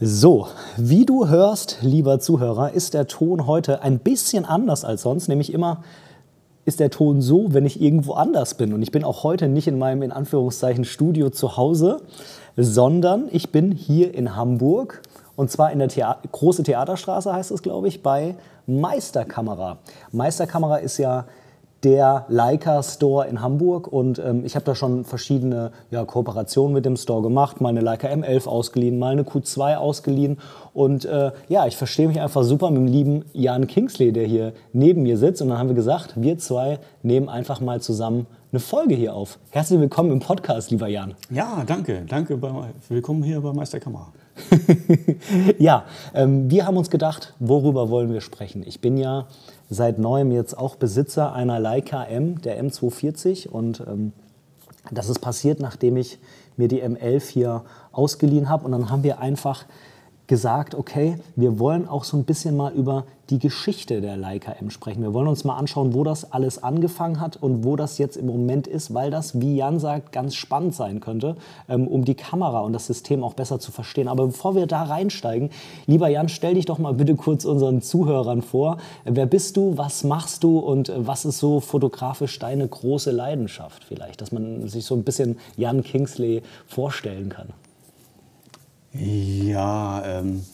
So, wie du hörst, lieber Zuhörer, ist der Ton heute ein bisschen anders als sonst, nämlich immer ist der Ton so, wenn ich irgendwo anders bin. Und ich bin auch heute nicht in meinem in Anführungszeichen Studio zu Hause, sondern ich bin hier in Hamburg und zwar in der Thea Große Theaterstraße heißt es, glaube ich, bei Meisterkamera. Meisterkamera ist ja der Leica Store in Hamburg und ähm, ich habe da schon verschiedene ja, Kooperationen mit dem Store gemacht, mal eine Leica M11 ausgeliehen, mal eine Q2 ausgeliehen und äh, ja, ich verstehe mich einfach super mit dem lieben Jan Kingsley, der hier neben mir sitzt und dann haben wir gesagt, wir zwei nehmen einfach mal zusammen eine Folge hier auf. Herzlich willkommen im Podcast, lieber Jan. Ja, danke, danke, bei, willkommen hier bei Meisterkamera. ja, ähm, wir haben uns gedacht, worüber wollen wir sprechen? Ich bin ja seit neuem jetzt auch Besitzer einer Leica M, der M240 und ähm, das ist passiert, nachdem ich mir die M11 hier ausgeliehen habe. Und dann haben wir einfach gesagt, okay, wir wollen auch so ein bisschen mal über die Geschichte der Leica M sprechen. Wir wollen uns mal anschauen, wo das alles angefangen hat und wo das jetzt im Moment ist, weil das, wie Jan sagt, ganz spannend sein könnte, ähm, um die Kamera und das System auch besser zu verstehen. Aber bevor wir da reinsteigen, lieber Jan, stell dich doch mal bitte kurz unseren Zuhörern vor. Wer bist du, was machst du und was ist so fotografisch deine große Leidenschaft vielleicht, dass man sich so ein bisschen Jan Kingsley vorstellen kann? Ja, ähm,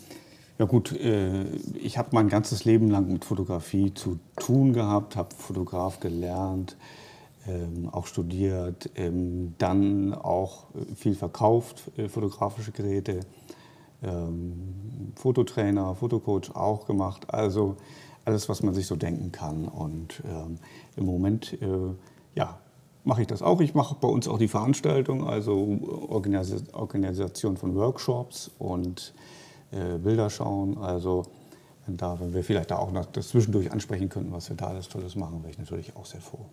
ja gut, äh, ich habe mein ganzes Leben lang mit Fotografie zu tun gehabt, habe Fotograf gelernt, ähm, auch studiert, ähm, dann auch viel verkauft, äh, fotografische Geräte, ähm, Fototrainer, Fotocoach auch gemacht, also alles, was man sich so denken kann. Und ähm, im Moment, äh, ja, mache ich das auch. Ich mache bei uns auch die Veranstaltung, also Organisation von Workshops und äh, Bilder schauen. Also wenn, da, wenn wir vielleicht da auch noch das zwischendurch ansprechen könnten, was wir da alles Tolles machen, wäre ich natürlich auch sehr froh.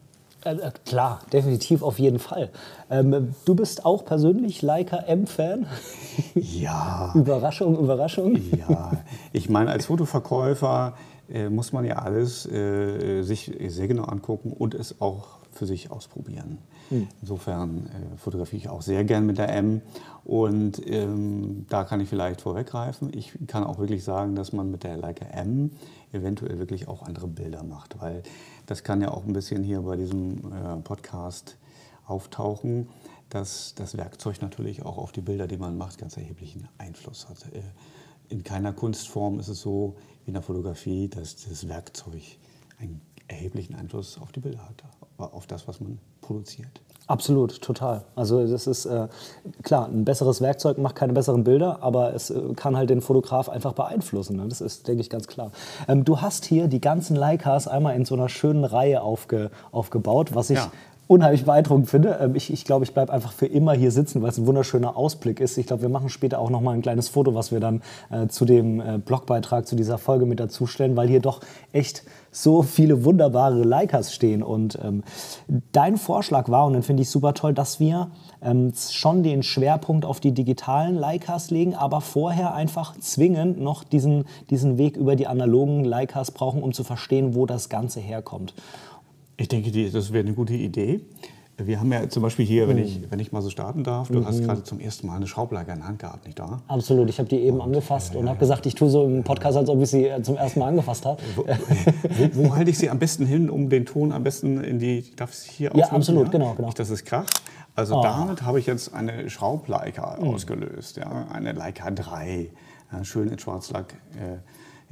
Äh, äh, klar, definitiv auf jeden Fall. Ähm, du bist auch persönlich Leica M-Fan? Ja. Überraschung, Überraschung. Ja, ich meine, als Fotoverkäufer äh, muss man ja alles äh, sich sehr genau angucken und es auch für sich ausprobieren. Mhm. Insofern äh, fotografiere ich auch sehr gern mit der M und ähm, da kann ich vielleicht vorweggreifen. Ich kann auch wirklich sagen, dass man mit der Leica M eventuell wirklich auch andere Bilder macht, weil das kann ja auch ein bisschen hier bei diesem äh, Podcast auftauchen, dass das Werkzeug natürlich auch auf die Bilder, die man macht, ganz erheblichen Einfluss hat. Äh, in keiner Kunstform ist es so wie in der Fotografie, dass das Werkzeug einen erheblichen Einfluss auf die Bilder hat auf das, was man produziert. Absolut, total. Also das ist äh, klar, ein besseres Werkzeug macht keine besseren Bilder, aber es äh, kann halt den Fotograf einfach beeinflussen. Ne? Das ist, denke ich, ganz klar. Ähm, du hast hier die ganzen Leicas einmal in so einer schönen Reihe aufge, aufgebaut, was ich ja unheimlich beeindruckend finde. Ähm, ich, ich glaube, ich bleibe einfach für immer hier sitzen, weil es ein wunderschöner Ausblick ist. Ich glaube, wir machen später auch noch mal ein kleines Foto, was wir dann äh, zu dem äh, Blogbeitrag zu dieser Folge mit dazu stellen, weil hier doch echt so viele wunderbare Leicas stehen. Und ähm, dein Vorschlag war, und den finde ich super toll, dass wir ähm, schon den Schwerpunkt auf die digitalen Leicas legen, aber vorher einfach zwingend noch diesen, diesen Weg über die analogen Leicas brauchen, um zu verstehen, wo das Ganze herkommt. Ich denke, das wäre eine gute Idee. Wir haben ja zum Beispiel hier, wenn ich, wenn ich mal so starten darf, du mhm. hast gerade zum ersten Mal eine Schraubleiter in der Hand gehabt, nicht wahr? Absolut, ich habe die eben und, angefasst ja, und habe gesagt, ich tue so im Podcast, als ob ich sie äh, zum ersten Mal angefasst habe. Wo, wo, wo halte ich sie am besten hin, um den Ton am besten in die, darf ich sie hier Ja, absolut, ja? genau, genau. Nicht, dass es kracht. Also oh. damit habe ich jetzt eine Schraubleica mhm. ausgelöst, ja? eine Leica 3, ja, schön in Schwarzlack. Äh,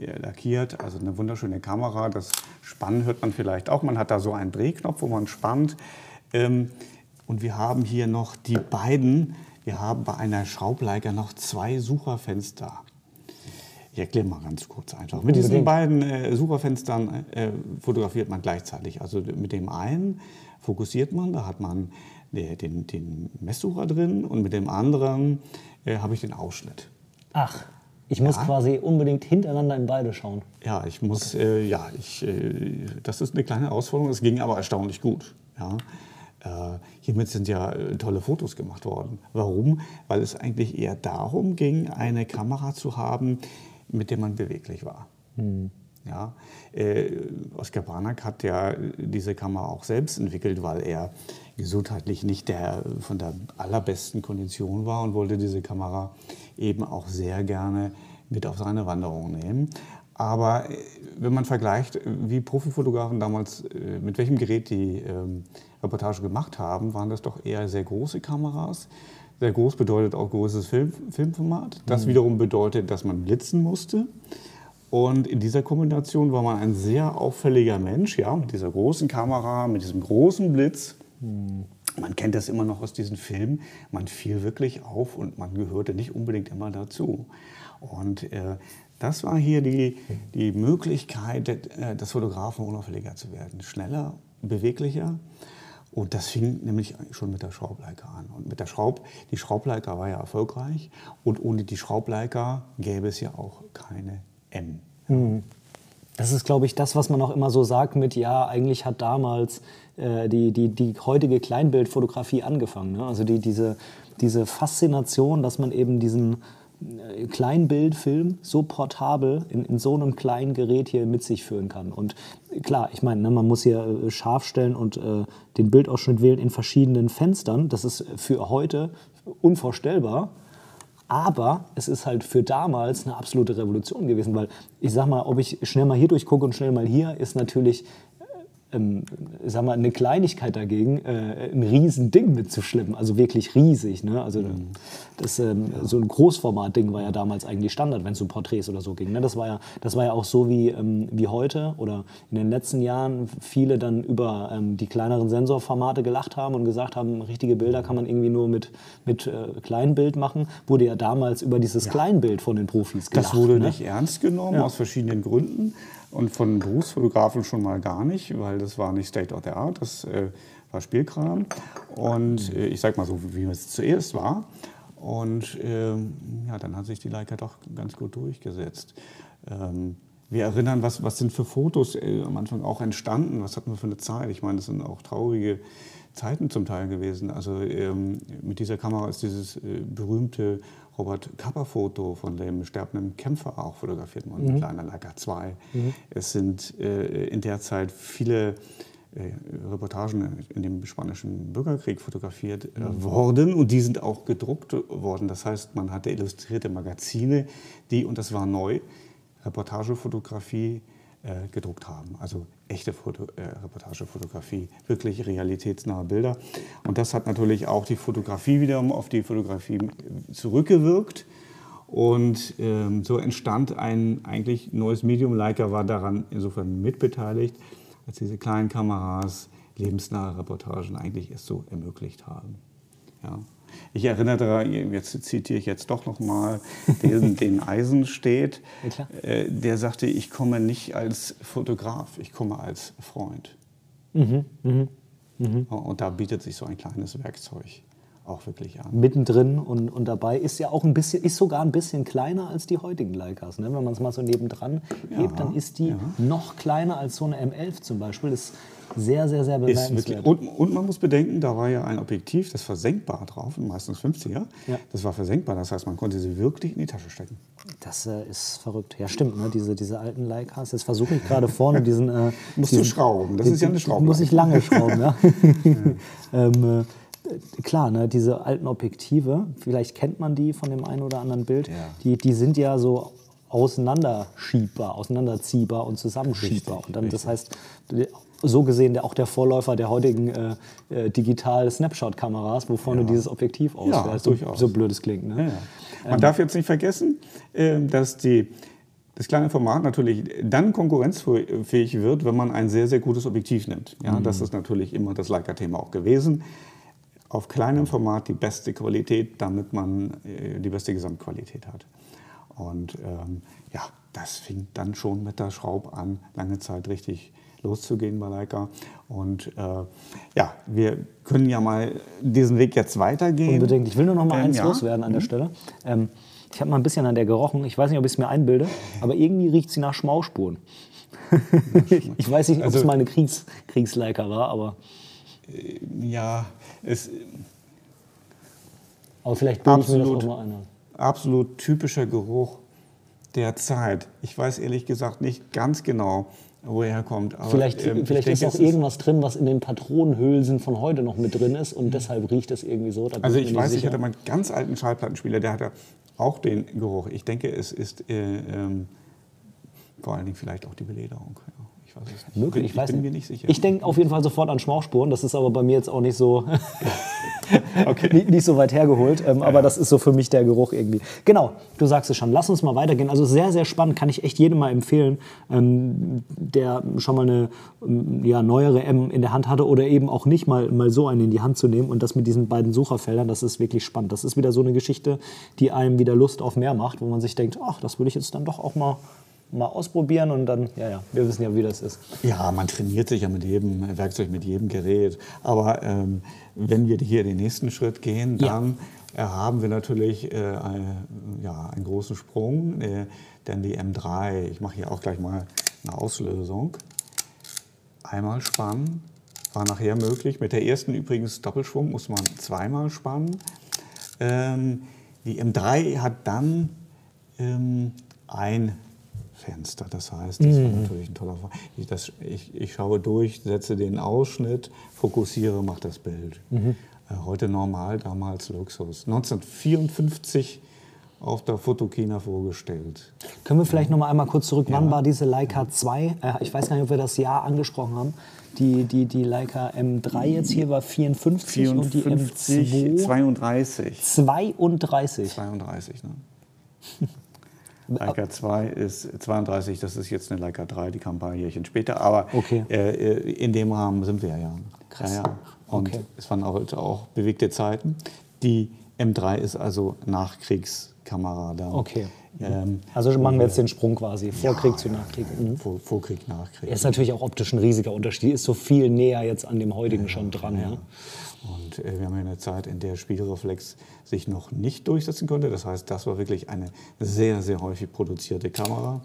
lackiert. Also eine wunderschöne Kamera. Das Spannen hört man vielleicht auch. Man hat da so einen Drehknopf, wo man spannt. Ähm, und wir haben hier noch die beiden. Wir haben bei einer Schraubleiger noch zwei Sucherfenster. Ich erkläre mal ganz kurz einfach. Mit diesen beiden äh, Sucherfenstern äh, fotografiert man gleichzeitig. Also mit dem einen fokussiert man, da hat man äh, den, den Messsucher drin und mit dem anderen äh, habe ich den Ausschnitt. Ach. Ich muss quasi unbedingt hintereinander in beide schauen. Ja, ich muss, äh, ja, ich, äh, das ist eine kleine Herausforderung. Es ging aber erstaunlich gut. Ja. Äh, hiermit sind ja äh, tolle Fotos gemacht worden. Warum? Weil es eigentlich eher darum ging, eine Kamera zu haben, mit der man beweglich war. Hm. Ja, äh, Oskar Branak hat ja diese Kamera auch selbst entwickelt, weil er gesundheitlich nicht der, von der allerbesten Kondition war und wollte diese Kamera eben auch sehr gerne mit auf seine Wanderung nehmen. Aber äh, wenn man vergleicht, wie Profifotografen damals, äh, mit welchem Gerät die ähm, Reportage gemacht haben, waren das doch eher sehr große Kameras. Sehr groß bedeutet auch großes Film, Filmformat. Das mhm. wiederum bedeutet, dass man blitzen musste. Und in dieser Kombination war man ein sehr auffälliger Mensch, ja, mit dieser großen Kamera, mit diesem großen Blitz. Hm. Man kennt das immer noch aus diesen Filmen. Man fiel wirklich auf und man gehörte nicht unbedingt immer dazu. Und äh, das war hier die, die Möglichkeit äh, des Fotografen unauffälliger zu werden. Schneller, beweglicher. Und das fing nämlich schon mit der Schraubleica an. Und mit der Schraub, die Schraubleica war ja erfolgreich. Und ohne die Schraubleica gäbe es ja auch keine M. Mhm. Das ist, glaube ich, das, was man auch immer so sagt mit, ja, eigentlich hat damals die, die, die heutige Kleinbildfotografie angefangen. Ne? Also die, diese, diese Faszination, dass man eben diesen äh, Kleinbildfilm so portabel in, in so einem kleinen Gerät hier mit sich führen kann. Und klar, ich meine, ne, man muss hier äh, scharf stellen und äh, den Bildausschnitt wählen in verschiedenen Fenstern. Das ist für heute unvorstellbar. Aber es ist halt für damals eine absolute Revolution gewesen, weil ich sag mal, ob ich schnell mal hier durchgucke und schnell mal hier, ist natürlich ähm, sag mal, eine Kleinigkeit dagegen, äh, ein Riesending mitzuschleppen, also wirklich riesig. Ne? Also mhm. das, ähm, ja. so ein Großformat-Ding war ja damals eigentlich Standard, wenn es um Porträts oder so ging. Ne? Das, war ja, das war ja auch so wie, ähm, wie heute oder in den letzten Jahren viele dann über ähm, die kleineren Sensorformate gelacht haben und gesagt haben, richtige Bilder kann man irgendwie nur mit, mit äh, Kleinbild machen, wurde ja damals über dieses ja. Kleinbild von den Profis gelacht. Das wurde ne? nicht ernst genommen, ja. aus verschiedenen Gründen und von Berufsfotografen schon mal gar nicht, weil das war nicht State of the Art, das äh, war Spielkram. Und äh, ich sag mal so, wie es zuerst war. Und ähm, ja, dann hat sich die Leica doch ganz gut durchgesetzt. Ähm, wir erinnern, was, was sind für Fotos äh, am Anfang auch entstanden, was hatten wir für eine Zeit. Ich meine, das sind auch traurige Zeiten zum Teil gewesen. Also ähm, mit dieser Kamera ist dieses äh, berühmte Robert Kappa-Foto von dem sterbenden Kämpfer auch fotografiert worden, mhm. mit einer Leica 2. Mhm. Es sind äh, in der Zeit viele äh, Reportagen in dem spanischen Bürgerkrieg fotografiert äh, mhm. worden und die sind auch gedruckt worden. Das heißt, man hatte illustrierte Magazine, die, und das war neu, Reportagefotografie äh, gedruckt haben. Also echte Foto, äh, Reportagefotografie, wirklich realitätsnahe Bilder. Und das hat natürlich auch die Fotografie wiederum auf die Fotografie zurückgewirkt. Und ähm, so entstand ein eigentlich neues Medium. Leica war daran insofern mitbeteiligt, als diese kleinen Kameras lebensnahe Reportagen eigentlich erst so ermöglicht haben. Ja. Ich erinnere daran, jetzt zitiere ich jetzt doch noch mal den, den Eisenstedt, ja, äh, der sagte, ich komme nicht als Fotograf, ich komme als Freund. Mhm, mh, mh. Und da bietet sich so ein kleines Werkzeug auch wirklich an. Mittendrin und, und dabei ist ja auch ein bisschen, ist sogar ein bisschen kleiner als die heutigen Leicas. Ne? Wenn man es mal so nebendran ja, hebt, dann ist die ja. noch kleiner als so eine M11 zum Beispiel. Das sehr, sehr, sehr bemerkenswert. Und, und, man muss bedenken, da war ja ein Objektiv, das versenkbar drauf, meistens 50er. Ja. Das war versenkbar, das heißt, man konnte sie wirklich in die Tasche stecken. Das äh, ist verrückt. Ja, stimmt, ne? diese, diese alten Leicas. Jetzt versuche ich gerade vorne diesen... Äh, Musst diesen, du schrauben, das ist ja eine Schraube. Muss ich lange schrauben, ja. ähm, äh, klar, ne, diese alten Objektive, vielleicht kennt man die von dem einen oder anderen Bild, ja. die, die sind ja so auseinanderschiebbar, auseinanderziehbar und zusammenschiebbar. Richtig, und dann, richtig. das heißt, so gesehen der, auch der Vorläufer der heutigen äh, äh, digital Snapshot-Kameras, wo vorne ja. dieses Objektiv ausfällt. Ja, so, so blöd es klingt. Ne? Ja, Man ähm, darf jetzt nicht vergessen, äh, dass die, das kleine Format natürlich dann konkurrenzfähig wird, wenn man ein sehr, sehr gutes Objektiv nimmt. Ja, mhm. Das ist natürlich immer das Leica-Thema auch gewesen. Auf kleinem Format die beste Qualität, damit man äh, die beste Gesamtqualität hat. Und ähm, ja, das fing dann schon mit der Schraube an, lange Zeit richtig loszugehen bei Leica. Und äh, ja, wir können ja mal diesen Weg jetzt weitergehen. Unbedingt. Ich will nur noch mal ähm, eins ja. loswerden an der mhm. Stelle. Ähm, Ich habe mal ein bisschen an der gerochen. Ich weiß nicht, ob ich es mir einbilde, aber irgendwie riecht sie nach Schmausspuren. ich weiß nicht, ob es Also- mal eine Kriegs Kriegsleiker war, aber, Ja, es aber vielleicht ich mir das Absolut. mal absolut typischer Geruch der Zeit. Ich weiß ehrlich gesagt nicht ganz genau, wo er herkommt. Aber, Vielleicht, ähm, ich vielleicht denke, ist es auch irgendwas drin, was in den Patronenhülsen von heute noch mit drin ist und deshalb riecht es irgendwie so. Also ich weiß, ich sicher. hatte mal einen ganz alten Schallplattenspieler, der hatte auch den Geruch. Ich denke, es ist äh, ähm, vor allen Dingen vielleicht auch die Belederung. Ja, ich weiß es nicht. Möglich, ich ich weiß bin nicht. mir nicht sicher. Ich denke auf jeden Fall sofort an Schmauchspuren. Das ist aber bei mir jetzt auch nicht so, nicht, nicht so weit hergeholt. Ähm, aber das ist so für mich der Geruch irgendwie. Genau, du sagst es schon. Lass uns mal weitergehen. Also sehr, sehr spannend. Kann ich echt jedem mal empfehlen, ähm, der schon mal eine ähm, ja, neuere M in der Hand hatte oder eben auch nicht mal, mal so eine in die Hand zu nehmen. Und das mit diesen beiden Sucherfeldern, das ist wirklich spannend. Das ist wieder so eine Geschichte, die einem wieder Lust auf mehr macht, wo man sich denkt, ach, das würde ich jetzt dann doch auch mal, mal ausprobieren. Und dann, ja, ja, wir wissen ja, wie das ist. Ja, man trainiert sich ja mit jedem Werkzeug, mit jedem Gerät. Aber ähm, wenn wir hier den nächsten Schritt gehen, Ja. dann äh, haben wir natürlich äh, ein, ja, einen großen Sprung. Äh, denn die M3, ich mache hier auch gleich mal eine Auslösung. Einmal spannen, war nachher möglich. Mit der ersten übrigens Doppelschwung muss man zweimal spannen. Ähm, die M3 hat dann ähm, ein Fenster. Das heißt, das war natürlich ein toller Fall. Ich, das, ich, ich schaue durch, setze den Ausschnitt, fokussiere, mache das Bild. Äh, heute normal, damals Luxus. 1954 auf der Fotokina vorgestellt. Können wir vielleicht noch mal einmal kurz zurück, wann war diese Leica 2? Äh, ich weiß gar nicht, ob wir das Jahr angesprochen haben. Die, die, die Leica M3 jetzt hier war 54, und die 54, M2 32. 32. 32, ne? Leica 2 ist 32, das ist jetzt eine Leica 3, die kam ein paar Jährchen später, aber Okay. äh, äh, in dem Rahmen sind wir ja. Krass. Ja, ja. Und Okay. es waren auch, auch bewegte Zeiten. Die M3 ist also Nachkriegskamera da. Okay. Ähm, Also machen wir jetzt den Sprung quasi, Vorkrieg zu Nachkrieg. Mhm. Vor, Vorkrieg, Nachkrieg. Ist natürlich auch optisch ein riesiger Unterschied. Die ist so viel näher jetzt an dem heutigen schon dran. Ja. Und äh, wir haben ja eine Zeit, in der Spiegelreflex sich noch nicht durchsetzen konnte. Das heißt, das war wirklich eine sehr, sehr häufig produzierte Kamera.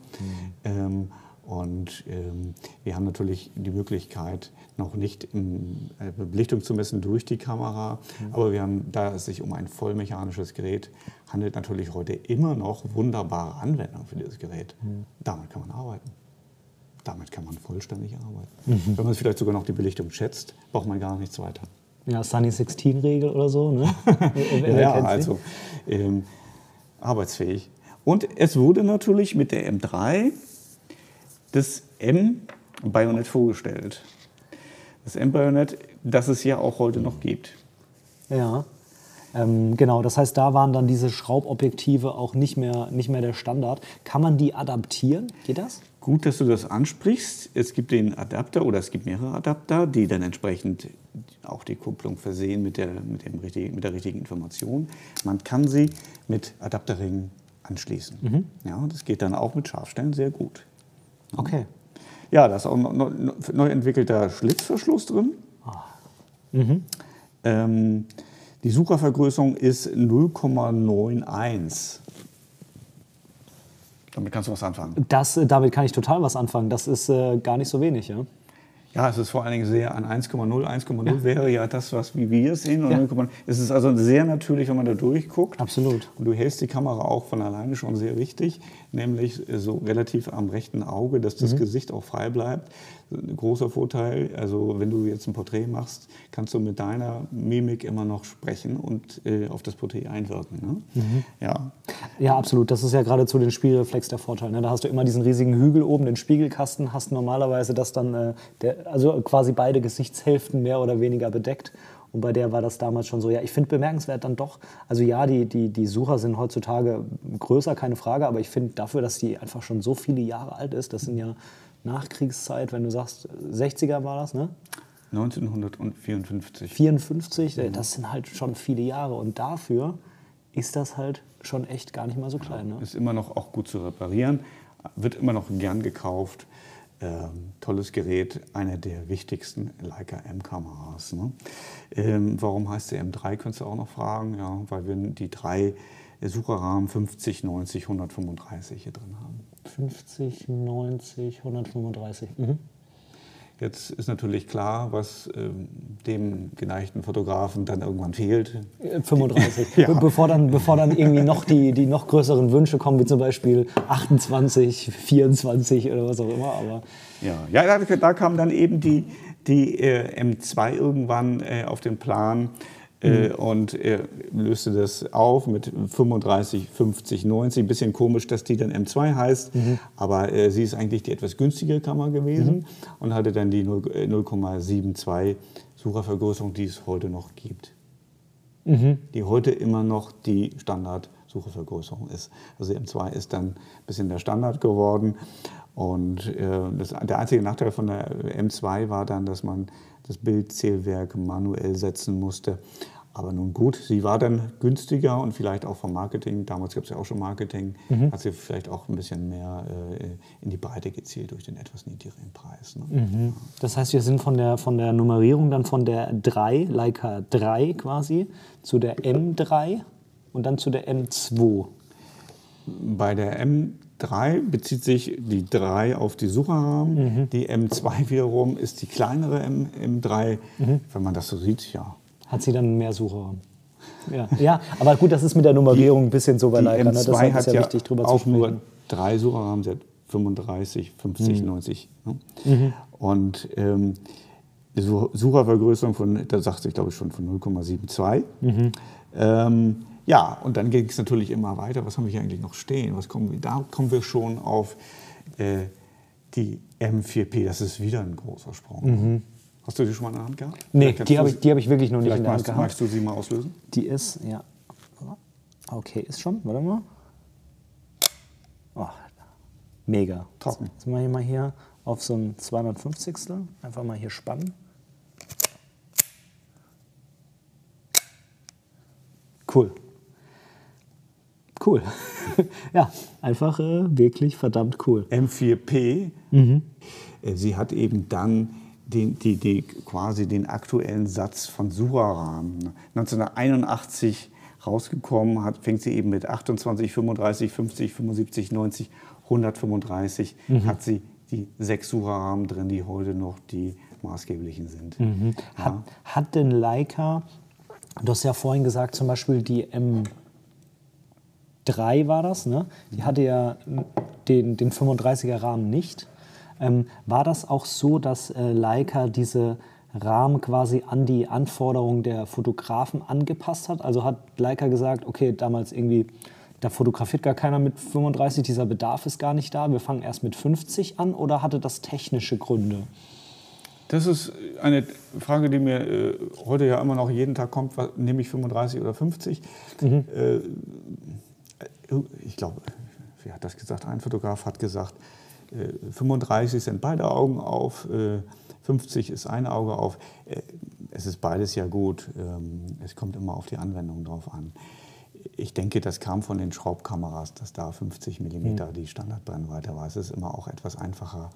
Ähm, und ähm, wir haben natürlich die Möglichkeit, noch nicht im, äh, Belichtung zu messen durch die Kamera. Aber wir haben, da es sich um ein vollmechanisches Gerät handelt, natürlich heute immer noch wunderbare Anwendungen für dieses Gerät. Damit kann man arbeiten. Damit kann man vollständig arbeiten. Wenn man vielleicht sogar noch die Belichtung schätzt, braucht man gar nichts weiter. Ja, Sunny 16-Regel oder so, ne? Ja, sie? also ähm, arbeitsfähig. Und es wurde natürlich mit der M3 das M-Bajonett vorgestellt. Das M-Bajonett, das es ja auch heute noch gibt. Ja, ähm, genau. Das heißt, da waren dann diese Schraubobjektive auch nicht mehr, nicht mehr der Standard. Kann man die adaptieren? Geht das? Gut, dass du das ansprichst. Es gibt den Adapter oder es gibt mehrere Adapter, die dann entsprechend auch die Kupplung versehen mit der, mit dem richtigen, mit der richtigen Information. Man kann sie mit Adapterringen anschließen. Ja, das geht dann auch mit Scharfstellen sehr gut. Okay. Ja, da ist auch ein neu, neu entwickelter Schlitzverschluss drin. Ähm, die Suchervergrößerung ist 0,91. Damit kannst du was anfangen. Das, äh, damit kann ich total was anfangen. Das ist äh, gar nicht so wenig, ja? Ja, es ist vor allen Dingen sehr an 1,0. 1,0 wäre ja das, was wie wir es sehen. Und Ja. 0,9 es ist also sehr natürlich, wenn man da durchguckt. Absolut. Und du hältst die Kamera auch von alleine schon sehr richtig, nämlich äh, so relativ am rechten Auge, dass Mhm. das Gesicht auch frei bleibt. Ein großer Vorteil, also wenn du jetzt ein Porträt machst, kannst du mit deiner Mimik immer noch sprechen und äh, auf das Porträt einwirken. Ne? Mhm. Ja. Ja, absolut. Das ist ja gerade zu den Spiegelreflex der Vorteil. Ne? Da hast du immer diesen riesigen Hügel oben, den Spiegelkasten, hast normalerweise das dann, äh, der, also quasi beide Gesichtshälften mehr oder weniger bedeckt. Und bei der war das damals schon so. Ja, ich finde bemerkenswert dann doch, also ja, die, die, die Sucher sind heutzutage größer, keine Frage, aber ich finde dafür, dass die einfach schon so viele Jahre alt ist, das sind ja Nachkriegszeit, wenn du sagst, 60er war das, ne? 1954. 54, äh, das sind halt schon viele Jahre. Und dafür ist das halt schon echt gar nicht mal so klein. Ne? Ist immer noch auch gut zu reparieren, wird immer noch gern gekauft. Ähm, tolles Gerät, eine der wichtigsten Leica M-Kameras. Ne? Ähm, warum heißt sie M3, könntest du auch noch fragen. Ja, weil wir die drei Sucherrahmen 50, 90, 135 hier drin haben. 50, 90, 135. Mhm. Jetzt ist natürlich klar, was ähm, dem geneigten Fotografen dann irgendwann fehlt. 35. ja. bevor, dann, bevor dann irgendwie noch die, die noch größeren Wünsche kommen, wie zum Beispiel 28, 24 oder was auch immer. Aber ja, ja da, da kam dann eben die, die äh, M2 irgendwann äh, auf den Plan. Mhm. und er löste das auf mit 35, 50, 90. Ein bisschen komisch, dass die dann M2 heißt, mhm. aber äh, sie ist eigentlich die etwas günstigere Kamera gewesen mhm. und hatte dann die 0,72 äh, Suchervergrößerung, die es heute noch gibt. Mhm. Die heute immer noch die Standard-Suchervergrößerung ist. Also die M2 ist dann ein bisschen der Standard geworden. Und äh, das, der einzige Nachteil von der M2 war dann, dass man das Bildzählwerk manuell setzen musste. Aber nun gut, sie war dann günstiger und vielleicht auch vom Marketing, damals gab es ja auch schon Marketing, mhm. hat sie vielleicht auch ein bisschen mehr äh, in die Breite gezielt durch den etwas niedrigeren Preis. Ne? Mhm. Das heißt, wir sind von der, von der Nummerierung dann von der 3, Leica 3 quasi, zu der M3 und dann zu der M2. Bei der M3 bezieht sich die 3 auf die Sucherrahmen, mhm. die M2 wiederum ist die kleinere M, M3, mhm. wenn man das so sieht, ja hat sie dann mehr Sucher. Ja. ja, aber gut, das ist mit der Nummerierung die, ein bisschen so bei Leica. Ne? Das ist ja, ja wichtig, drüber auch zu sprechen. nur drei Sucherrahmen, sie hat 35, 50, mhm. 90. Ne? Mhm. Und ähm, Suchervergrößerung von, da sagte ich glaube ich schon von 0,72. Mhm. Ähm, ja, und dann ging es natürlich immer weiter. Was haben wir hier eigentlich noch stehen? Was kommen wir, da kommen wir schon auf äh, die M4P. Das ist wieder ein großer Sprung. Hast du die schon mal in der Hand gehabt? Nee, die habe ich, hab ich wirklich noch nicht in der Hand gehabt. Magst du sie mal auslösen? Die ist, ja. Okay, ist schon. Warte mal. Oh, mega. Trocken. Jetzt mache ich mal hier auf so ein 250. Einfach mal hier spannen. Cool. Cool. ja, einfach äh, wirklich verdammt cool. M4P, mhm. Äh, sie hat eben dann den, die, die, quasi den aktuellen Satz von Sucherrahmen. 1981 rausgekommen hat, fängt sie eben mit 28, 35, 50, 75, 90, 135, mhm. hat sie die sechs Sucherrahmen drin, die heute noch die maßgeblichen sind. Mhm. Ja. Hat, hat denn Leica, du hast ja vorhin gesagt, zum Beispiel die M3 war das, ne? die hatte ja den, den 35er Rahmen nicht. Ähm, war das auch so, dass äh, Leica diese Rahmen quasi an die Anforderungen der Fotografen angepasst hat? Also hat Leica gesagt, okay, damals irgendwie, da fotografiert gar keiner mit 35, dieser Bedarf ist gar nicht da, wir fangen erst mit 50 an oder hatte das technische Gründe? Das ist eine Frage, die mir äh, heute ja immer noch jeden Tag kommt, was, nehme ich 35 oder 50? Mhm. Äh, ich glaube, wer hat das gesagt? Ein Fotograf hat gesagt, 35 sind beide Augen auf, 50 ist ein Auge auf. Äh, es ist beides ja gut. Ähm, es kommt immer auf die Anwendung drauf an. Ich denke, das kam von den Schraubkameras, dass da 50 mm mhm. die Standardbrennweite war. Es ist immer auch etwas einfacher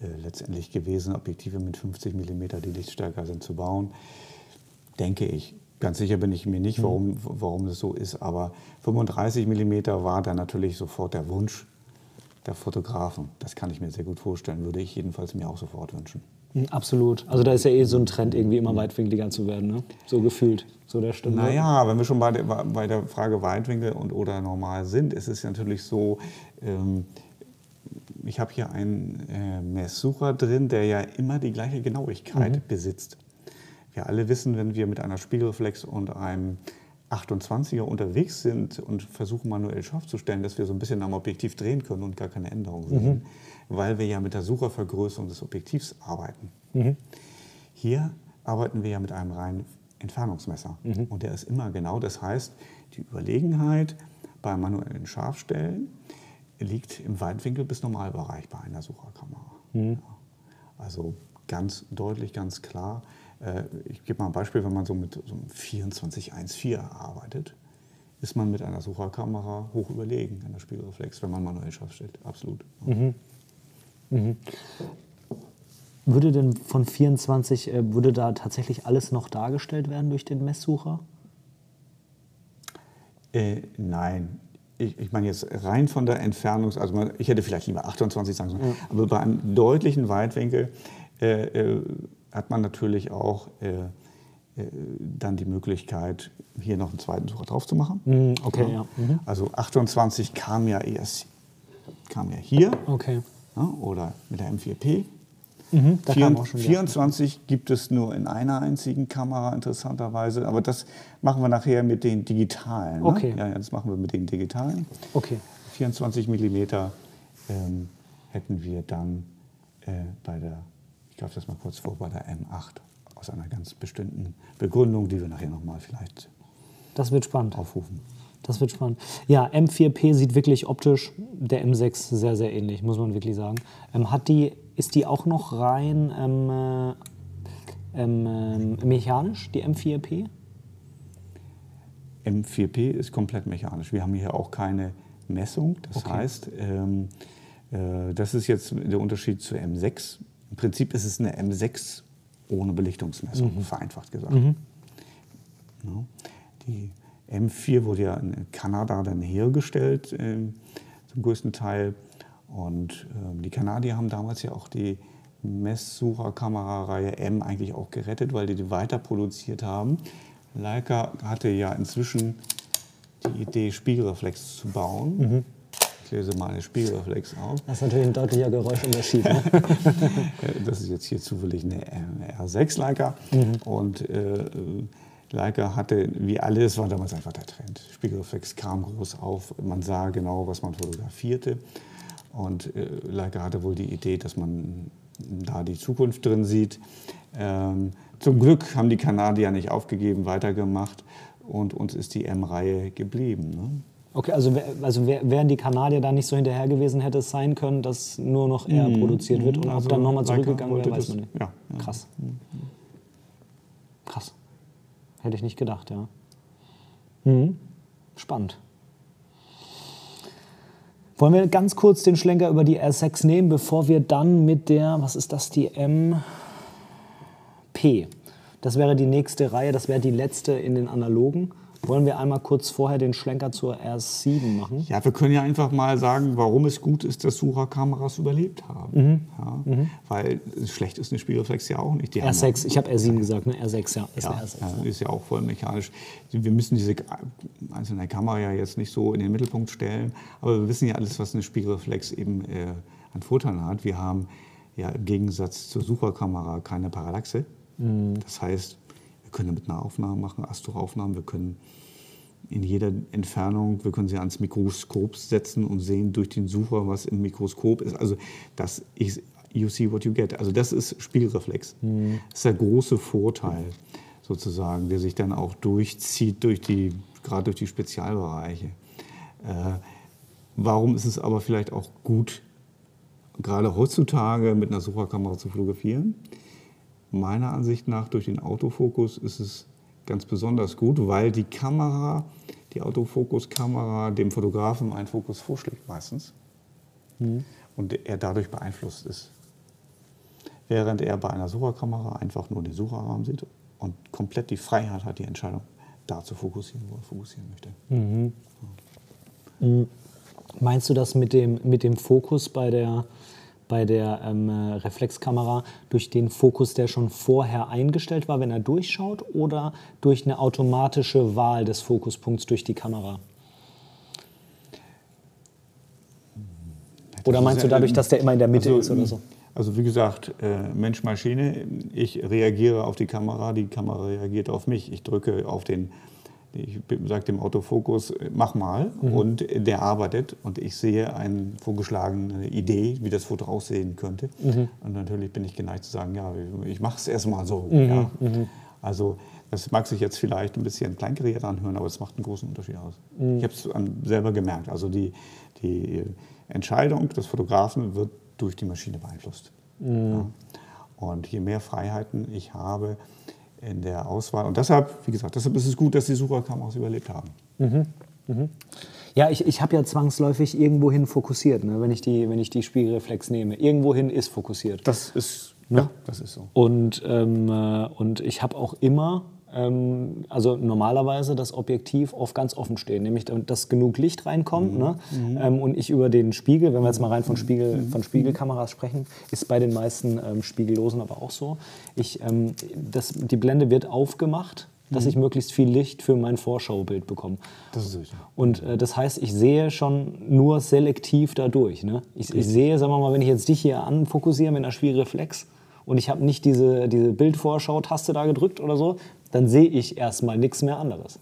äh, letztendlich gewesen, Objektive mit 50 mm, die lichtstärker sind, zu bauen. Denke ich. Ganz sicher bin ich mir nicht, warum, mhm. warum das so ist, aber 35 mm war dann natürlich sofort der Wunsch der Fotografen. Das kann ich mir sehr gut vorstellen, würde ich jedenfalls mir auch sofort wünschen. Hm, absolut. Also da ist ja eh so ein Trend, irgendwie immer weitwinkliger zu werden, ne? so gefühlt, so der Stunde. Naja, wenn wir schon bei der, bei der Frage Weitwinkel und oder normal sind, ist es natürlich so, ähm, ich habe hier einen äh, Messsucher drin, der ja immer die gleiche Genauigkeit mhm. besitzt. Wir alle wissen, wenn wir mit einer Spiegelreflex und einem 28er unterwegs sind und versuchen manuell scharf zu stellen, dass wir so ein bisschen am Objektiv drehen können und gar keine Änderung sehen, mhm. weil wir ja mit der Suchervergrößerung des Objektivs arbeiten. Mhm. Hier arbeiten wir ja mit einem reinen Entfernungsmesser mhm. und der ist immer genau. Das heißt, die Überlegenheit beim manuellen Scharfstellen liegt im Weitwinkel bis Normalbereich bei einer Sucherkamera. Mhm. Also ganz deutlich, ganz klar. Äh, ich gebe mal ein Beispiel, wenn man so mit so einem 2414 arbeitet, ist man mit einer Sucherkamera hoch überlegen an der Spiegelreflex, wenn man manuell scharf stellt. Absolut. Mhm. Mhm. Würde denn von 24, äh, würde da tatsächlich alles noch dargestellt werden durch den Messsucher? Äh, nein. Ich, ich meine jetzt rein von der Entfernung, also man, ich hätte vielleicht lieber 28 sagen sollen, ja. aber bei einem deutlichen Weitwinkel äh, äh, hat man natürlich auch äh, äh, dann die Möglichkeit, hier noch einen zweiten Sucher drauf zu machen. Mm, okay, ja. Mhm. Also 28 kam ja erst kam ja hier okay. ja, oder mit der M4P. Mhm, 24, 24 gibt es nur in einer einzigen Kamera, interessanterweise. Aber das machen wir nachher mit den digitalen. Ne? Okay. Ja, das machen wir mit den digitalen. Okay. 24 mm ähm, hätten wir dann äh, bei der, ich greife das mal kurz vor, bei der M8 aus einer ganz bestimmten Begründung, die wir nachher nochmal vielleicht das wird spannend. aufrufen. Das wird spannend. Ja, M4P sieht wirklich optisch der M6 sehr, sehr ähnlich, muss man wirklich sagen. Ähm, hat die, ist die auch noch rein ähm, äh, ähm, äh, mechanisch, die M4P? M4P ist komplett mechanisch. Wir haben hier auch keine Messung. Das Okay. heißt, ähm, äh, das ist jetzt der Unterschied zu M6. Im Prinzip ist es eine M6 ohne Belichtungsmessung, vereinfacht gesagt. Ja. Die M4 wurde ja in Kanada dann hergestellt, ähm, zum größten Teil. Und ähm, die Kanadier haben damals ja auch die Messsucherkamerareihe M eigentlich auch gerettet, weil die die weiter produziert haben. Leica hatte ja inzwischen die Idee, Spiegelreflex zu bauen. Ich lese mal eine Spiegelreflex auf. Das ist natürlich ein deutlicher Geräuschunterschied. Ne? Das ist jetzt hier zufällig eine äh, R6 Leica. Und äh, Leica hatte, wie alles, war damals einfach der Trend. Spiegelreflex kam groß auf. Man sah genau, was man fotografierte. Und äh, Leica hatte wohl die Idee, dass man da die Zukunft drin sieht. Ähm, zum Glück haben die Kanadier nicht aufgegeben, weitergemacht. Und uns ist die M-Reihe geblieben. Ne? Okay, also, also wär- wären die Kanadier da nicht so hinterher gewesen, hätte es sein können, dass nur noch er produziert wird und Also ob dann nochmal zurückgegangen wäre, weiß man nicht. Ja. Krass. Krass. Hätte ich nicht gedacht, ja. Mhm. Spannend. Wollen wir ganz kurz den Schlenker über die R6 nehmen, bevor wir dann mit der, was ist das, die MP? Das wäre die nächste Reihe, das wäre die letzte in den analogen. Wollen wir einmal kurz vorher den Schlenker zur R7 machen? Ja, wir können ja einfach mal sagen, warum es gut ist, dass Sucherkameras überlebt haben. Ja, Weil schlecht ist eine Spiegelreflex ja auch nicht. Die haben R6, ich habe R7 gesagt, ne? R6, ja, ist ja, eine R6. ja, ist ja auch voll mechanisch. Wir müssen diese einzelne Kamera ja jetzt nicht so in den Mittelpunkt stellen, aber wir wissen ja alles, was eine Spiegelreflex eben äh, an Vorteilen hat. Wir haben ja im Gegensatz zur Sucherkamera keine Parallaxe. Das heißt, wir können damit eine Aufnahme machen, Astro-Aufnahmen, wir können in jeder Entfernung, wir können sie ans Mikroskop setzen und sehen durch den Sucher, was im Mikroskop ist. Also das ist you see what you get. Also das ist Spiegelreflex. Das ist der große Vorteil sozusagen, der sich dann auch durchzieht durch die, gerade durch die Spezialbereiche. Äh, warum ist es aber vielleicht auch gut, gerade heutzutage mit einer Sucherkamera zu fotografieren? Meiner Ansicht nach durch den Autofokus ist es ganz besonders gut, weil die Kamera, die Autofokuskamera dem Fotografen einen Fokus vorschlägt meistens und er dadurch beeinflusst ist. Während er bei einer Sucherkamera einfach nur den Sucherrahmen sieht und komplett die Freiheit hat, die Entscheidung da zu fokussieren, wo er fokussieren möchte. Meinst du das mit dem, mit dem Fokus bei der, bei der ähm, äh, Reflexkamera durch den Fokus, der schon vorher eingestellt war, wenn er durchschaut, oder durch eine automatische Wahl des Fokuspunkts durch die Kamera? Oder Das meinst du ja, dadurch, dass der immer in der Mitte also, ist oder so? Also wie gesagt, äh, Mensch-Maschine, ich reagiere auf die Kamera, die Kamera reagiert auf mich. Ich drücke auf den, ich sage dem Autofokus, äh, mach mal Mhm. und der arbeitet und ich sehe eine vorgeschlagene Idee, wie das Foto aussehen könnte. Mhm. Und natürlich bin ich geneigt zu sagen, ja, ich mache es erstmal so. Mhm, Ja. Also das mag sich jetzt vielleicht ein bisschen kleinkariert anhören, aber es macht einen großen Unterschied aus. Mhm. Ich habe es selber gemerkt. Also die, die Entscheidung des Fotografen wird durch die Maschine beeinflusst. Ja. Und je mehr Freiheiten ich habe in der Auswahl, und deshalb, wie gesagt, deshalb ist es gut, dass die Sucherkameras überlebt haben. Ja, ich, ich habe ja zwangsläufig irgendwohin fokussiert, ne, wenn, ich die, wenn ich die Spiegelreflex nehme. Irgendwohin ist fokussiert. Das ist, ja, das ist so. Und, ähm, äh, und ich habe auch immer also normalerweise das Objektiv oft ganz offen stehen, nämlich dass genug Licht reinkommt. Mhm. Ne? Mhm. Ähm, und ich über den Spiegel, wenn wir jetzt mal rein von, Spiegel, mhm. von Spiegelkameras sprechen, ist bei den meisten ähm, Spiegellosen aber auch so. Ich, ähm, das, die Blende wird aufgemacht dass mhm. ich möglichst viel Licht für mein Vorschaubild bekomme. Das ist richtig. Und äh, das heißt, ich sehe schon nur selektiv dadurch. Ne? Ich, ich, sehe, sagen wir mal, wenn ich jetzt dich hier anfokussiere mit einer Spiegelreflex und ich habe nicht diese, diese Bildvorschau-Taste da gedrückt oder so, dann sehe ich erstmal nichts mehr anderes.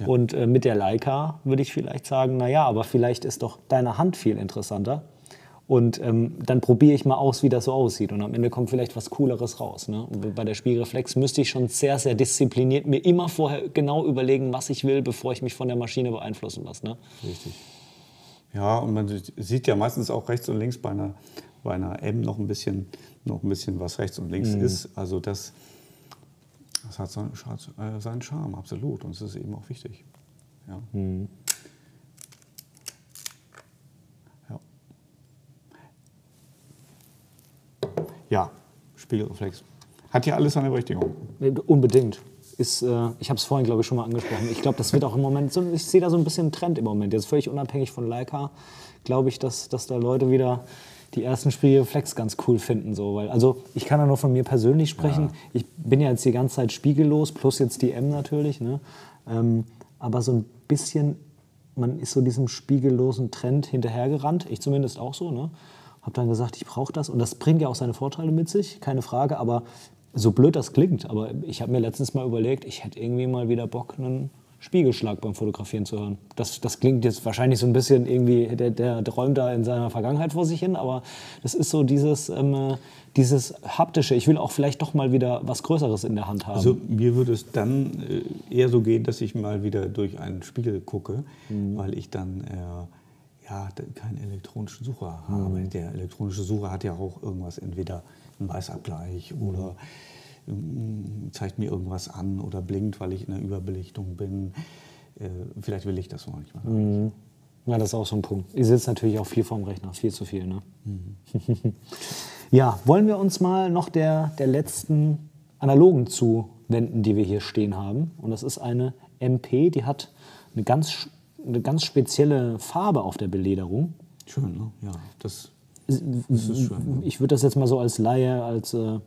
Ja. Und äh, mit der Leica würde ich vielleicht sagen, naja, aber vielleicht ist doch deine Hand viel interessanter. Und ähm, dann probiere ich mal aus, wie das so aussieht. Und am Ende kommt vielleicht was Cooleres raus. Ne? Bei der Spiegelreflex müsste ich schon sehr, sehr diszipliniert mir immer vorher genau überlegen, was ich will, bevor ich mich von der Maschine beeinflussen lasse. Ne? Richtig. Ja, und man sieht ja meistens auch rechts und links bei einer, bei einer M noch ein bisschen, noch ein bisschen was rechts und links mhm. ist. Also das, das hat seinen, äh, seinen Charme, absolut. Und es ist eben auch wichtig. Ja. Mhm. Ja, Spiegelreflex. Hat ja alles seine Berechtigung. Unbedingt. Ist, äh, ich habe es vorhin, glaube ich, schon mal angesprochen. Ich glaube, das wird auch im Moment, so, ich sehe da so ein bisschen einen Trend im Moment. Jetzt völlig unabhängig von Leica, glaube ich, dass, dass da Leute wieder die ersten Spiegelreflex ganz cool finden. So. Weil, also ich kann ja nur von mir persönlich sprechen. Ja. Ich bin ja jetzt die ganze Zeit spiegellos, plus jetzt die M natürlich. Ne? Ähm, aber so ein bisschen, man ist so diesem spiegellosen Trend hinterhergerannt. Ich zumindest auch so. Ne? habe dann gesagt, ich brauche das. Und das bringt ja auch seine Vorteile mit sich, keine Frage. Aber so blöd das klingt, aber ich habe mir letztens mal überlegt, ich hätte irgendwie mal wieder Bock, einen Spiegelschlag beim Fotografieren zu hören. Das, das klingt jetzt wahrscheinlich so ein bisschen irgendwie, der, der träumt da in seiner Vergangenheit vor sich hin, aber das ist so dieses, ähm, dieses haptische. Ich will auch vielleicht doch mal wieder was Größeres in der Hand haben. Also mir würde es dann äh, eher so gehen, dass ich mal wieder durch einen Spiegel gucke, mhm. weil ich dann äh, ja, keinen elektronischen Sucher habe. Mhm. Der elektronische Sucher hat ja auch irgendwas, entweder einen Weißabgleich mhm. oder ähm, zeigt mir irgendwas an oder blinkt, weil ich in der Überbelichtung bin. Äh, vielleicht will ich das manchmal. Mhm. Ja, das ist auch so ein Punkt. Ihr sitzt natürlich auch viel vorm Rechner, viel zu viel. Ne? Mhm. ja, wollen wir uns mal noch der, der letzten analogen zuwenden, die wir hier stehen haben. Und das ist eine MP, die hat eine ganz eine ganz spezielle Farbe auf der Belederung. Schön, ne? Ja, das, das ist schön. Ich würde das jetzt mal so als Laie, als äh,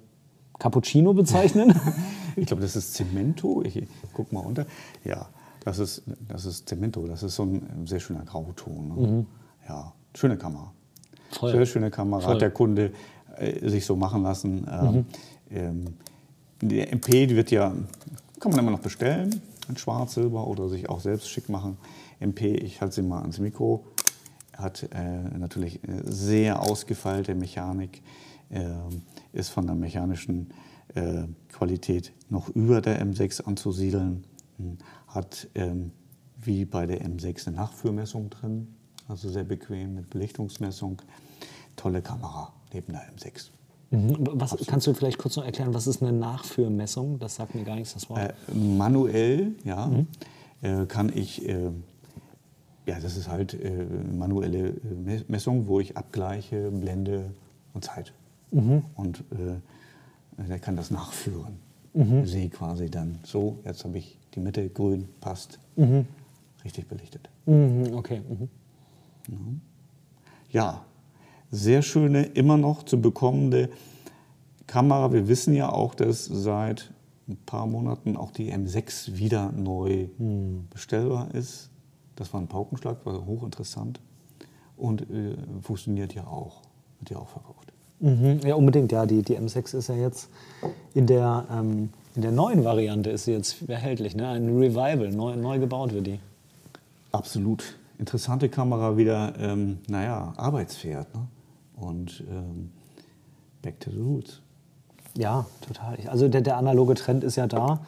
Cappuccino bezeichnen. ich glaube, das ist Cemento. Ich guck mal unter. Ja, das ist, das ist Cemento. Das ist so ein sehr schöner Grauton. Ne? Mhm. Ja, schöne Kamera. Voll. Sehr schöne Kamera. Voll. Hat der Kunde äh, sich so machen lassen. Ähm, mhm. Ähm, die MP, die wird ja, kann man immer noch bestellen, in Schwarz, Silber oder sich auch selbst schick machen. MP, ich halte sie mal ans Mikro, hat äh, natürlich sehr ausgefeilte Mechanik, äh, ist von der mechanischen äh, Qualität noch über der M6 anzusiedeln, hm, hat ähm, wie bei der M6 eine Nachführmessung drin, also sehr bequem mit Belichtungsmessung. Tolle Kamera neben der M6. Mhm. Was, kannst du vielleicht kurz noch erklären, was ist eine Nachführmessung? Das sagt mir gar nichts, das Wort. Äh, manuell, ja, mhm. äh, kann ich äh, ja, das ist halt äh, manuelle äh, Messung, wo ich abgleiche, Blende und Zeit. Mhm. Und äh, der kann das nachführen. Mhm. Sehe quasi dann so, jetzt habe ich die Mitte grün, passt, mhm. richtig belichtet. Mhm, okay. Mhm. Ja, sehr schöne, immer noch zu bekommende Kamera. Wir wissen ja auch, dass seit ein paar Monaten auch die M6 wieder neu mhm. bestellbar ist. Das war ein Paukenschlag, war hochinteressant und äh, funktioniert ja auch, wird ja auch verkauft. Mhm, ja, unbedingt. Ja, die, die M6 ist ja jetzt in der, ähm, in der neuen Variante ist sie jetzt erhältlich. Ne? Ein Revival, neu, neu gebaut wird die. Absolut. Interessante Kamera, wieder, ähm, naja, Arbeitspferd. Ne? Und ähm, back to the roots. Ja, total. Also der, der analoge Trend ist ja da.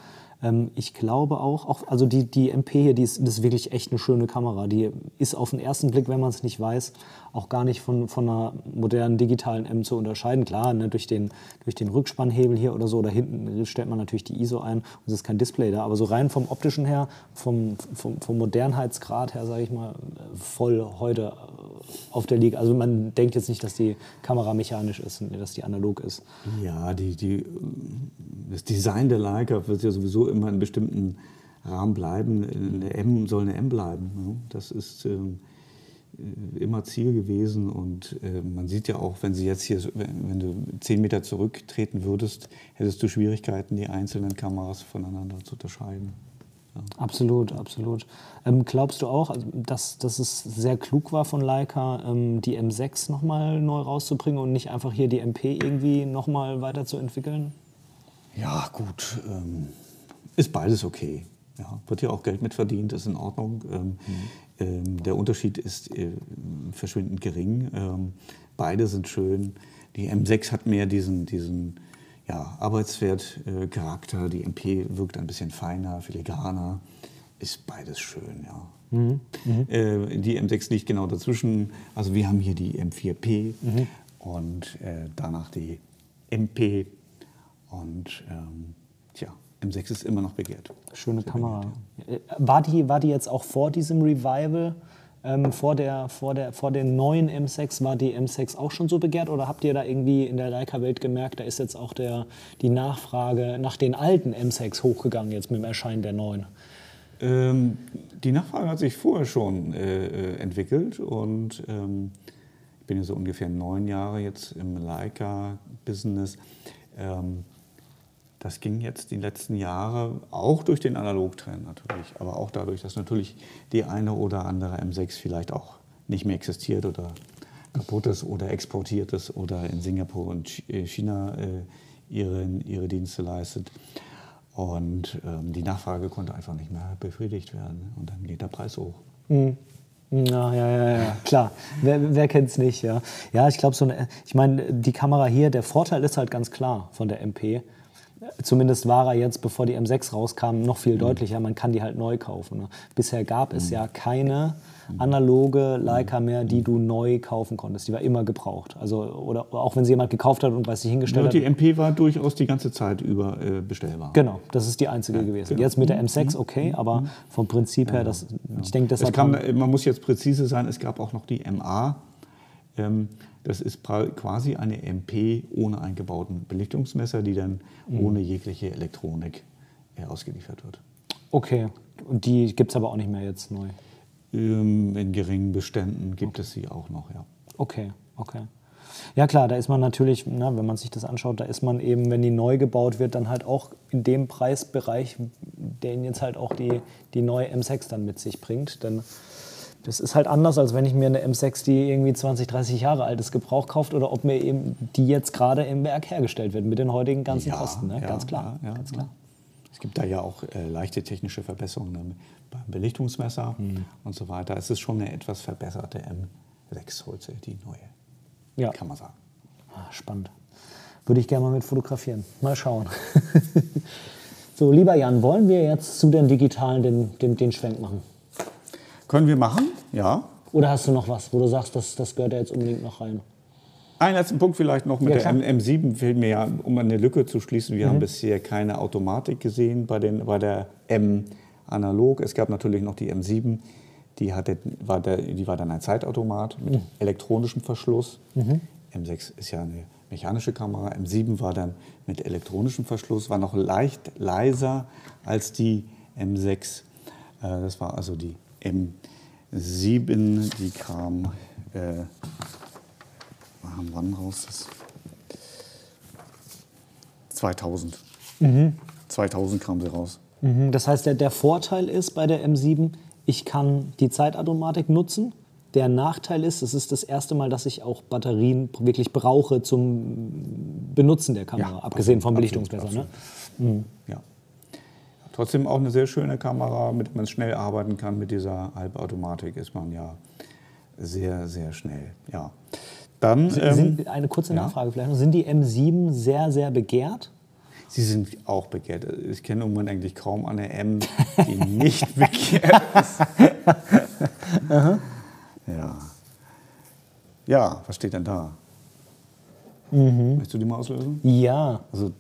Ähm, ich glaube auch, auch, also die, die MP hier, die ist, das ist wirklich echt eine schöne Kamera. Die ist auf den ersten Blick, wenn man es nicht weiß, auch gar nicht von, von einer modernen digitalen M zu unterscheiden. Klar, ne, durch, den, durch den Rückspannhebel hier oder so, da hinten stellt man natürlich die ISO ein und es ist kein Display da. Aber so rein vom optischen her, vom, vom, vom Modernheitsgrad her, sage ich mal, voll heute auf der Liga. Also man denkt jetzt nicht, dass die Kamera mechanisch ist, dass die analog ist. Ja, die, die, das Design der Leica wird ja sowieso immer in einem bestimmten Rahmen bleiben. Eine M soll eine M bleiben. Ne? Das ist ähm, äh, immer Ziel gewesen und äh, man sieht ja auch, wenn sie jetzt hier, wenn, du zehn Meter zurücktreten würdest, hättest du Schwierigkeiten, die einzelnen Kameras voneinander zu unterscheiden. Ja. Absolut, absolut. Ähm, glaubst du auch, also, dass, dass es sehr klug war von Leica, ähm, die M6 nochmal neu rauszubringen und nicht einfach hier die MP irgendwie nochmal weiterzuentwickeln? Ja, gut. Ähm, ist beides okay. Ja, wird ja auch Geld mit verdient, ist in Ordnung. Ähm, mhm. Ähm, der Unterschied ist äh, verschwindend gering. Ähm, beide sind schön. Die M6 hat mehr diesen, diesen ja, Arbeitswert-Charakter. Äh, die MP wirkt ein bisschen feiner, filigraner. Ist beides schön, ja. Mhm. Mhm. Äh, die M6 liegt genau dazwischen. Also wir haben hier die M4P mhm. und danach die MP. Und ähm, M6 ist immer noch begehrt. Schöne Sehr Kamera. Begehrt, ja. Äh, war, die, war die jetzt auch vor diesem Revival? Ähm, vor, der, vor, der, vor den neuen M6 war die M6 auch schon so begehrt oder habt ihr da irgendwie in der Leica-Welt gemerkt, da ist jetzt auch der, die Nachfrage nach den alten M6 hochgegangen jetzt mit dem Erscheinen der neuen? Ähm, die Nachfrage hat sich vorher schon äh, äh entwickelt und ähm, ich bin ja so ungefähr neun Jahre jetzt im Leica-Business. Ähm, das ging jetzt die letzten Jahre auch durch den Analogtrend natürlich, aber auch dadurch, dass natürlich die eine oder andere M6 vielleicht auch nicht mehr existiert oder kaputt ist oder exportiert ist oder in Singapur und äh, China äh, ihre, ihre Dienste leistet. Und ähm, die Nachfrage konnte einfach nicht mehr befriedigt werden. Und dann geht der Preis hoch. Mhm. Ja, ja, ja, ja, klar. Wer, wer es nicht, ja. Ja, ich glaube, so ich meine, die Kamera hier, der Vorteil ist halt ganz klar von der MP Zumindest war er jetzt, bevor die M6 rauskam, noch viel mhm. deutlicher. Man kann die halt neu kaufen. Ne? Bisher gab es mhm. ja keine analoge Leica mhm. mehr, die du neu kaufen konntest. Die war immer gebraucht. Also, oder auch wenn sie jemand gekauft hat und weiß sich hingestellt hat. Die MP war durchaus die ganze Zeit über äh, bestellbar. Genau, das ist die einzige ja, gewesen. Genau. Jetzt mit der M6 okay, aber vom Prinzip her, das, ich denke, deshalb. Kam, man muss jetzt präzise sein, es gab auch noch die MA. Ähm, das ist quasi eine MP ohne eingebauten Belichtungsmesser, die dann mhm. ohne jegliche Elektronik äh, ausgeliefert wird. Okay, und die gibt es aber auch nicht mehr jetzt neu? Ähm, in geringen Beständen gibt okay. es sie auch noch, ja. Okay, okay. Ja klar, da ist man natürlich, na, wenn man sich das anschaut, da ist man eben, wenn die neu gebaut wird, dann halt auch in dem Preisbereich, den jetzt halt auch die, die neue M6 dann mit sich bringt. Denn das ist halt anders, als wenn ich mir eine M6, die irgendwie 20, 30 Jahre alt ist, Gebrauch kauft oder ob mir eben die jetzt gerade im Werk hergestellt wird mit den heutigen ganzen ja, Kosten. Ne? Ja, ganz klar. Ja, ganz klar. Es gibt da ja auch äh, leichte technische Verbesserungen ne? beim Belichtungsmesser mhm. und so weiter. Es ist schon eine etwas verbesserte M6 heute, die neue. Ja. Kann man sagen. Ah, spannend. Würde ich gerne mal mit fotografieren. Mal schauen. so, lieber Jan, wollen wir jetzt zu den digitalen den, den, den Schwenk machen? Können wir machen, ja. Oder hast du noch was, wo du sagst, das, das gehört ja jetzt unbedingt noch rein? Einen letzten Punkt vielleicht noch mit ja, der M 7 fehlt mir ja, um eine Lücke zu schließen. Wir mhm. haben bisher keine Automatik gesehen bei, den, bei der M analog. Es gab natürlich noch die M7, die, hatte, war, der, die war dann ein Zeitautomat mit mhm. elektronischem Verschluss. Mhm. M6 ist ja eine mechanische Kamera. M7 war dann mit elektronischem Verschluss, war noch leicht leiser als die M6. Äh, das war also die M7, die kam, äh, wann raus? Das 2000. Mhm. 2000 kam sie raus. Mhm. Das heißt, der, der Vorteil ist bei der M7, ich kann die Zeitautomatik nutzen. Der Nachteil ist, es ist das erste Mal, dass ich auch Batterien wirklich brauche zum Benutzen der Kamera, ja, abgesehen vom Belichtungsmesser. Ne? Mhm. Ja. Trotzdem auch eine sehr schöne Kamera, mit der man schnell arbeiten kann. Mit dieser Halbautomatik ist man ja sehr, sehr schnell. Ja. Dann, sind, ähm, eine kurze Nachfrage ja? vielleicht noch. Sind die M7 sehr, sehr begehrt? Sie sind auch begehrt. Ich kenne im Moment eigentlich kaum eine M, die nicht begehrt ist. ja. Ja, was steht denn da? Mhm. Möchtest du die mal auslösen? Ja. Also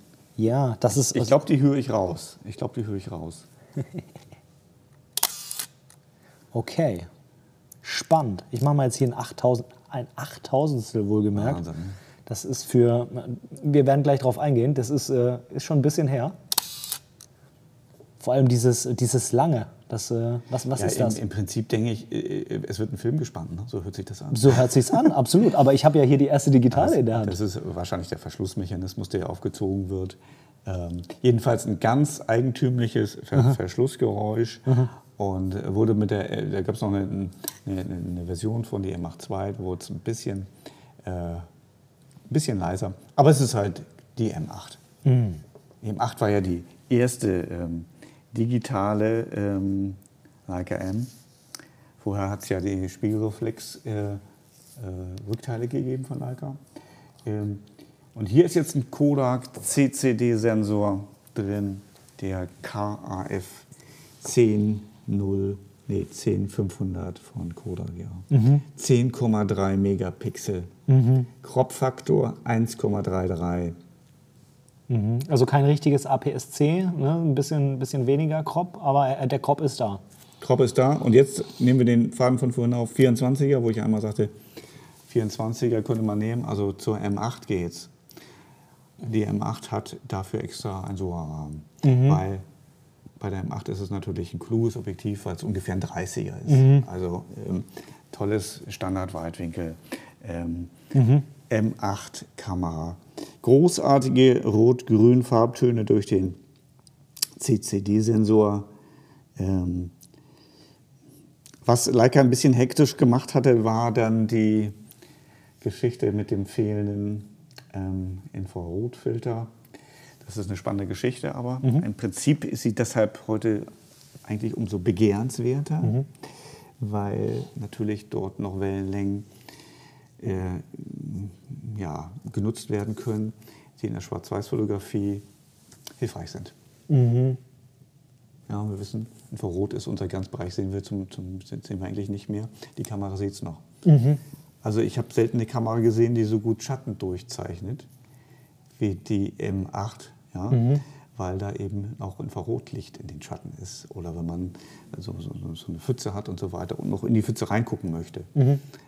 ja, das ist. Ich glaube, die höre ich raus. Ich glaube, die höre ich raus. okay. Spannend. Ich mache mal jetzt hier ein 8000, ein Achttausendstel wohlgemerkt. Wahnsinn. Das ist für, wir werden gleich drauf eingehen, das ist, äh, ist schon ein bisschen her. Vor allem dieses, dieses Lange. Das, äh, was was Ja, ist das? Im, Im Prinzip denke ich, äh, es wird ein Film gespannt. Ne? So hört sich das an. so hört sich's an, absolut. Aber ich habe ja hier die erste Digitale in der Hand. Das ist wahrscheinlich der Verschlussmechanismus, der aufgezogen wird. Ähm, jedenfalls ein ganz eigentümliches Ver Verschlussgeräusch. Und wurde mit der, äh, da gab es noch eine, eine, eine Version von die M8 II, wo es ein bisschen, äh, ein bisschen leiser. Aber es ist halt die M8. Die M8 war ja die erste ähm, digitale ähm, Leica M. Vorher hat es ja die Spiegelreflex äh, äh, Rückteile gegeben von Leica. Ähm, und hier ist jetzt ein Kodak CCD-Sensor drin, der KAF 100, nee, 10500 von Kodak, ja. 10,3 Megapixel. Crop-Faktor 1,33. Mhm. Also kein richtiges APS-C, ne? ein bisschen, bisschen weniger Crop, aber äh, der Crop ist da. Crop ist da und jetzt nehmen wir den Faden von vorhin auf 24er, wo ich einmal sagte, 24er könnte man nehmen, also zur M8 geht's. Die M8 hat dafür extra einen SOA-Rahmen, weil bei der M8 ist es natürlich ein kluges Objektiv, weil es ungefähr ein 30er ist. Also ähm, tolles Standardweitwinkel. Ähm, M8-Kamera. Großartige rot-grün Farbtöne durch den CCD-Sensor. Ähm, was Leica ein bisschen hektisch gemacht hatte, war dann die Geschichte mit dem fehlenden ähm, Infrarotfilter. Das ist eine spannende Geschichte, aber im Prinzip ist sie deshalb heute eigentlich umso begehrenswerter, weil natürlich dort noch Wellenlängen äh, ja, genutzt werden können, die in der Schwarz-Weiß-Fotografie hilfreich sind. Ja, wir wissen, Infrarot ist unser Grenzbereich, sehen wir, zum, zum, sehen wir eigentlich nicht mehr. Die Kamera sieht es noch. Also ich habe selten eine Kamera gesehen, die so gut Schatten durchzeichnet wie die M8, ja, weil da eben auch Infrarotlicht in den Schatten ist. Oder wenn man so, so, so eine Pfütze hat und so weiter und noch in die Pfütze reingucken möchte,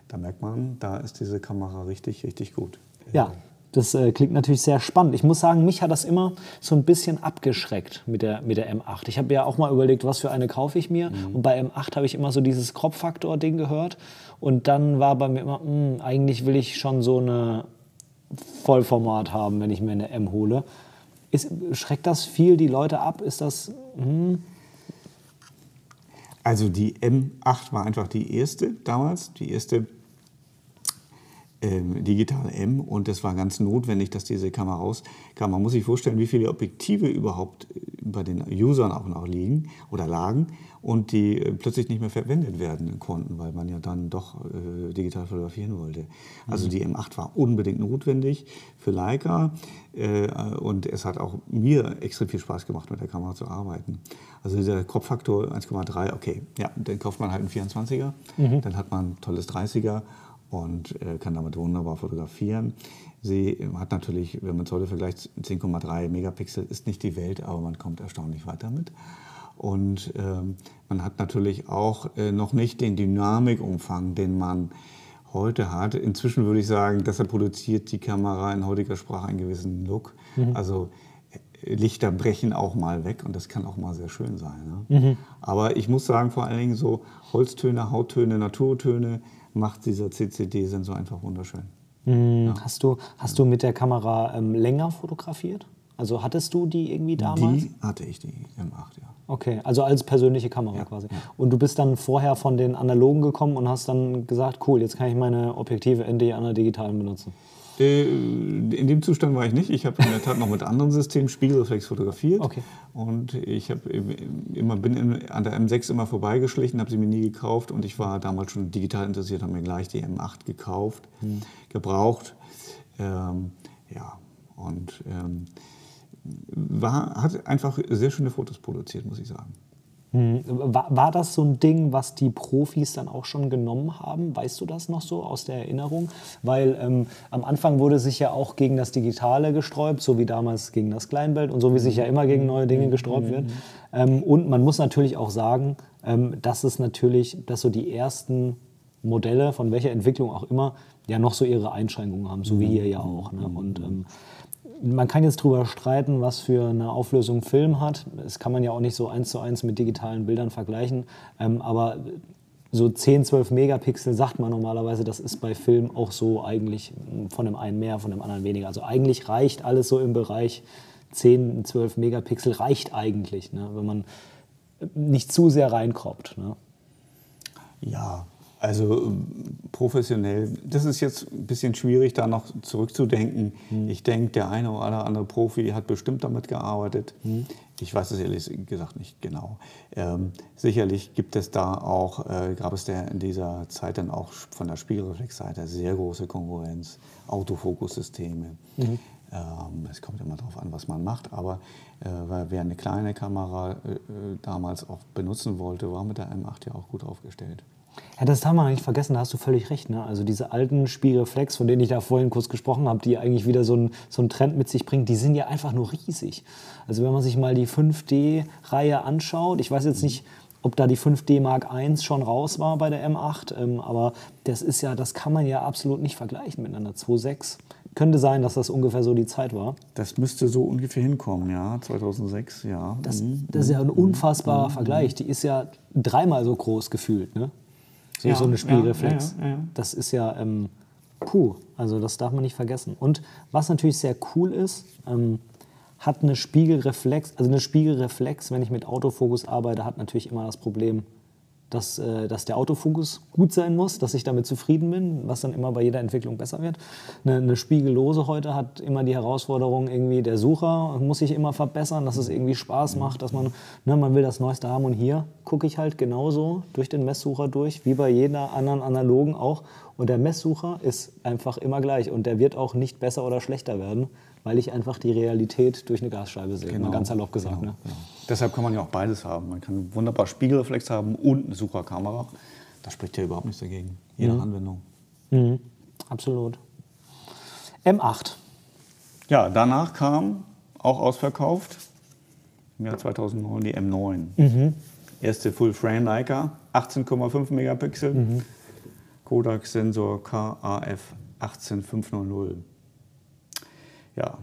da merkt man, da ist diese Kamera richtig, richtig gut. Ja, das äh, klingt natürlich sehr spannend. Ich muss sagen, mich hat das immer so ein bisschen abgeschreckt mit der, mit der M8. Ich habe ja auch mal überlegt, was für eine kaufe ich mir. Und bei M8 habe ich immer so dieses Crop-Faktor-Ding gehört. Und dann war bei mir immer, hm, eigentlich will ich schon so eine Vollformat haben, wenn ich mir eine M hole. Ist, schreckt das viel die Leute ab? Ist das. Hm? Also die M8 war einfach die erste damals, die erste ähm, digitale M und es war ganz notwendig, dass diese Kamera rauskam. Man muss sich vorstellen, wie viele Objektive überhaupt bei den Usern auch noch liegen oder lagen und die äh, plötzlich nicht mehr verwendet werden konnten, weil man ja dann doch äh, digital fotografieren wollte. Also die M8 war unbedingt notwendig für Leica äh, und es hat auch mir extrem viel Spaß gemacht, mit der Kamera zu arbeiten. Also dieser Crop-Faktor 1,3, okay, ja, dann kauft man halt einen 24er, dann hat man ein tolles 30er und äh, kann damit wunderbar fotografieren. Sie hat natürlich, wenn man es heute vergleicht, 10,3 Megapixel ist nicht die Welt, aber man kommt erstaunlich weit damit. Und ähm, man hat natürlich auch äh, noch nicht den Dynamikumfang, den man heute hat. Inzwischen würde ich sagen, deshalb produziert die Kamera in heutiger Sprache einen gewissen Look. Also äh, Lichter brechen auch mal weg und das kann auch mal sehr schön sein. Ne? Aber ich muss sagen, vor allen Dingen so Holztöne, Hauttöne, Naturtöne macht dieser CCD-Sensor einfach wunderschön. Hm, Hast, du, hast du mit der Kamera ähm, länger fotografiert? Also hattest du die irgendwie damals? Die hatte ich, die M8, ja. Okay, also als persönliche Kamera quasi. Und du bist dann vorher von den analogen gekommen und hast dann gesagt, cool, jetzt kann ich meine Objektive endlich an der digitalen benutzen. Äh, In dem Zustand war ich nicht. Ich habe in der Tat noch mit anderen Systemen Spiegelreflex fotografiert. Okay. Und ich hab immer, bin in- an der M6 immer vorbeigeschlichen, habe sie mir nie gekauft. Und ich war damals schon digital interessiert, habe mir gleich die M8 gekauft, gebraucht. Ähm, ja, und ähm, war, hat einfach sehr schöne Fotos produziert, muss ich sagen. Hm, War, war das so ein Ding, was die Profis dann auch schon genommen haben? Weißt du das noch so aus der Erinnerung? Weil ähm, am Anfang wurde sich ja auch gegen das Digitale gesträubt, so wie damals gegen das Kleinbild und so wie sich ja immer gegen neue Dinge gesträubt wird. Ähm, und man muss natürlich auch sagen, ähm, dass es natürlich, dass so die ersten Modelle von welcher Entwicklung auch immer ja noch so ihre Einschränkungen haben, so wie hier ja auch. Ne? Und ähm, man kann jetzt darüber streiten, was für eine Auflösung Film hat. Das kann man ja auch nicht so eins zu eins mit digitalen Bildern vergleichen. Ähm, aber so 10, 12 Megapixel sagt man normalerweise, das ist bei Film auch so eigentlich von dem einen mehr, von dem anderen weniger. Also eigentlich reicht alles so im Bereich 10, 12 Megapixel reicht eigentlich, ne, wenn man nicht zu sehr reinkroppt. Ne? Ja, also professionell, das ist jetzt ein bisschen schwierig, da noch zurückzudenken. Hm. Ich denke, der eine oder andere Profi hat bestimmt damit gearbeitet. Hm. Ich weiß es ehrlich gesagt nicht genau. Ähm, sicherlich gibt es da auch, äh, gab es der in dieser Zeit dann auch von der Spiegelreflexseite sehr große Konkurrenz, Autofokussysteme. Mhm. Ähm, es kommt immer darauf an, was man macht, aber äh, wer eine kleine Kamera äh, äh, damals auch benutzen wollte, war mit der M8 ja auch gut aufgestellt. Ja, das darf man nicht vergessen, da hast du völlig recht. Ne? Also diese alten Spiegelreflex, von denen ich da vorhin kurz gesprochen habe, die eigentlich wieder so einen so Trend mit sich bringen, die sind ja einfach nur riesig. Also wenn man sich mal die 5D-Reihe anschaut, ich weiß jetzt nicht, ob da die 5D Mark I schon raus war bei der M8, ähm, aber das ist ja, das kann man ja absolut nicht vergleichen miteinander. 2.6 könnte sein, dass das ungefähr so die Zeit war. Das müsste so ungefähr hinkommen, ja, 2006, ja. Das, mhm. das ist ja ein unfassbarer mhm. Vergleich. Die ist ja dreimal so groß gefühlt, ne? So, ja, so eine Spielreflex. Ja, ja, das ist ja, ähm, puh, also das darf man nicht vergessen. Und was natürlich sehr cool ist, ähm, hat eine Spiegelreflex, also eine Spiegelreflex, wenn ich mit Autofokus arbeite, hat natürlich immer das Problem, dass, äh, dass der Autofokus gut sein muss, dass ich damit zufrieden bin, was dann immer bei jeder Entwicklung besser wird. Eine, eine Spiegellose heute hat immer die Herausforderung, irgendwie der Sucher muss sich immer verbessern, dass es irgendwie Spaß macht, dass man, ne, man will das Neueste haben und hier gucke ich halt genauso durch den Messsucher durch, wie bei jeder anderen analogen auch. Und der Messsucher ist einfach immer gleich und der wird auch nicht besser oder schlechter werden, weil ich einfach die Realität durch eine Gasscheibe sehe, genau. mal ganz salopp gesagt. Genau, ne? genau. Deshalb kann man ja auch beides haben. Man kann wunderbar Spiegelreflex haben und eine Sucherkamera. Das spricht ja überhaupt nichts dagegen, je nach mhm. Anwendung. Mhm. Absolut. M8. Ja, danach kam, auch ausverkauft, im Jahr 2009 die M9. Mhm. Erste Full-Frame Leica, 18,5 Megapixel, mhm. Kodak-Sensor KAF 18500 ja,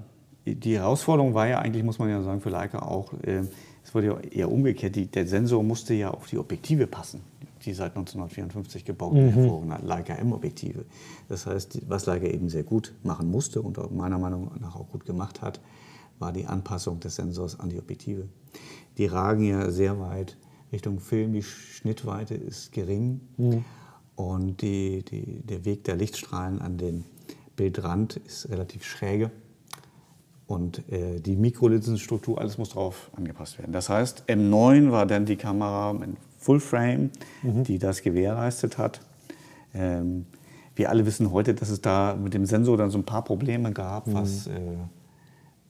die Herausforderung war ja eigentlich, muss man ja sagen, für Leica auch, äh, es wurde ja eher umgekehrt, die, der Sensor musste ja auf die Objektive passen, die seit 1954 gebauten mhm. hervorragenden Leica M-Objektive. Das heißt, was Leica eben sehr gut machen musste und meiner Meinung nach auch gut gemacht hat, war die Anpassung des Sensors an die Objektive. Die ragen ja sehr weit Richtung Film, die Schnittweite ist gering mhm. und die, die, der Weg der Lichtstrahlen an den Bildrand ist relativ schräge. Und äh, die Mikrolinsenstruktur, alles muss darauf angepasst werden. Das heißt, M9 war dann die Kamera in Full Frame, mhm. die das gewährleistet hat. Ähm, wir alle wissen heute, dass es da mit dem Sensor dann so ein paar Probleme gab, mhm. was äh,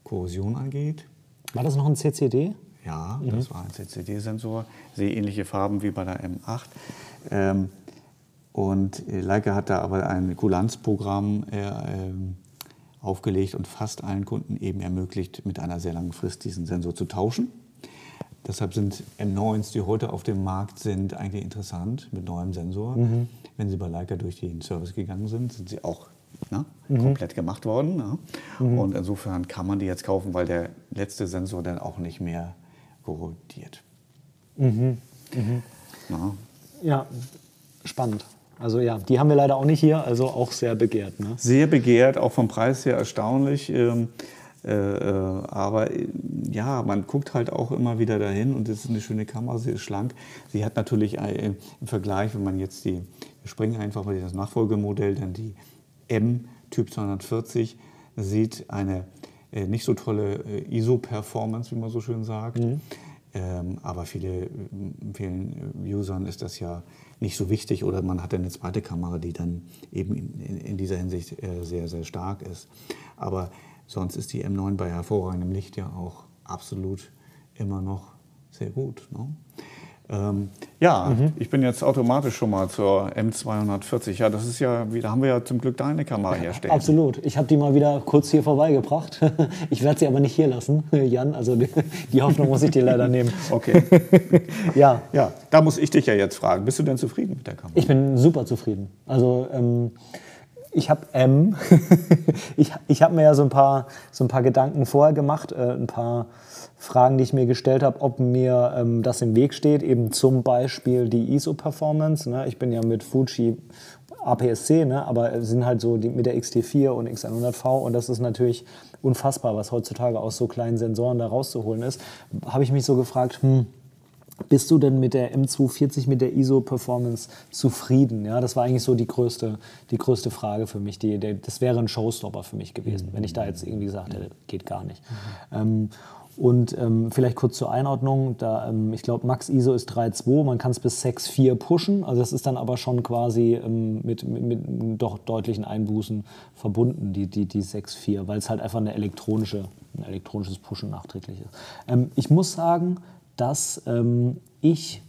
Korrosion angeht. War das noch ein CCD? Ja, mhm. das war ein CCD-Sensor, sehr ähnliche Farben wie bei der M8. Ähm, und äh, Leica hat da aber ein Kulanzprogramm äh, ähm, aufgelegt und fast allen Kunden eben ermöglicht, mit einer sehr langen Frist diesen Sensor zu tauschen. Deshalb sind M9s, die heute auf dem Markt sind, eigentlich interessant mit neuem Sensor. Mhm. Wenn sie bei Leica durch den Service gegangen sind, sind sie auch na, mhm. komplett gemacht worden. Mhm. Und insofern kann man die jetzt kaufen, weil der letzte Sensor dann auch nicht mehr korrodiert. Mhm. mhm. Ja, spannend. Also ja, die haben wir leider auch nicht hier, also auch sehr begehrt. Ne? Sehr begehrt, auch vom Preis her erstaunlich. Ähm, äh, äh, aber äh, ja, man guckt halt auch immer wieder dahin und es ist eine schöne Kamera, sie ist schlank. Sie hat natürlich äh, im Vergleich, wenn man jetzt die, wir springen einfach mal das Nachfolgemodell, dann die M Typ 240, sieht eine äh, nicht so tolle äh, ISO-Performance, wie man so schön sagt. Mhm. Ähm, aber viele, vielen Usern ist das ja nicht so wichtig oder man hat eine zweite Kamera, die dann eben in, in dieser Hinsicht äh, sehr, sehr stark ist. Aber sonst ist die M9 bei hervorragendem Licht ja auch absolut immer noch sehr gut. Ne? Ähm, ja, mhm. ich bin jetzt automatisch schon mal zur M240. Ja, das ist ja, da haben wir ja zum Glück deine Kamera herstellen. Absolut. Ich habe die mal wieder kurz hier vorbeigebracht. Ich werde sie aber nicht hier lassen, Jan. Also die, die Hoffnung muss ich dir leider nehmen. Okay. ja. Ja, da muss ich dich ja jetzt fragen. Bist du denn zufrieden mit der Kamera? Ich bin super zufrieden. Also ähm, ich habe M. ich ich habe mir ja so ein, paar, so ein paar Gedanken vorher gemacht, äh, ein paar Fragen, die ich mir gestellt habe, ob mir ähm, das im Weg steht, eben zum Beispiel die ISO-Performance. Ne? Ich bin ja mit Fuji APS-C, ne? aber sind halt so die, mit der XT4 und X100V und das ist natürlich unfassbar, was heutzutage aus so kleinen Sensoren da rauszuholen ist. Habe ich mich so gefragt, hm, bist du denn mit der M240, mit der ISO-Performance zufrieden? Ja, das war eigentlich so die größte, die größte Frage für mich. Die, der, das wäre ein Showstopper für mich gewesen, wenn ich da jetzt irgendwie gesagt hätte, geht gar nicht. Mhm. Ähm, und ähm, vielleicht kurz zur Einordnung, da, ähm, ich glaube, Max ISO ist 3.2, man kann es bis 6.4 pushen, also das ist dann aber schon quasi ähm, mit, mit, mit, doch deutlichen Einbußen verbunden, die, die, die 6.4, weil es halt einfach eine elektronische, ein elektronisches Pushen nachträglich ist. Ähm, ich muss sagen, dass ähm, ich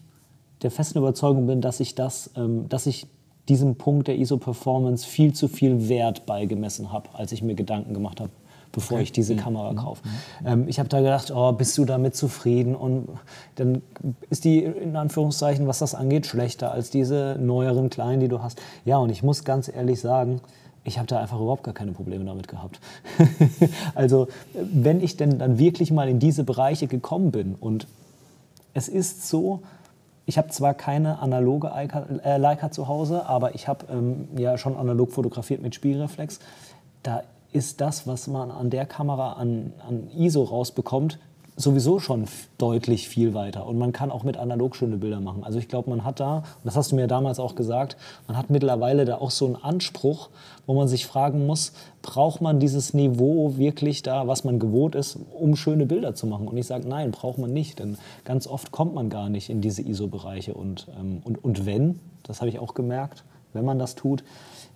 der festen Überzeugung bin, dass ich das, ähm, dass ich diesem Punkt der ISO-Performance viel zu viel Wert beigemessen habe, als ich mir Gedanken gemacht habe, bevor okay. ich diese mhm. Kamera mhm. kaufe. Ähm, ich habe da gedacht, oh, bist du damit zufrieden? Und dann ist die in Anführungszeichen, was das angeht, schlechter als diese neueren kleinen, die du hast. Ja, und ich muss ganz ehrlich sagen, ich habe da einfach überhaupt gar keine Probleme damit gehabt. also wenn ich denn dann wirklich mal in diese Bereiche gekommen bin und es ist so, ich habe zwar keine analoge Leica, äh, Leica zu Hause, aber ich habe ähm, ja schon analog fotografiert mit Spielreflex. Da ist das, was man an der Kamera an, an ISO rausbekommt, sowieso schon deutlich viel weiter. Und man kann auch mit analog schöne Bilder machen. Also ich glaube, man hat da, und das hast du mir damals auch gesagt, man hat mittlerweile da auch so einen Anspruch, wo man sich fragen muss, braucht man dieses Niveau wirklich da, was man gewohnt ist, um schöne Bilder zu machen? Und ich sage, nein, braucht man nicht. Denn ganz oft kommt man gar nicht in diese ISO-Bereiche. Und, ähm, und, und wenn, das habe ich auch gemerkt, wenn man das tut,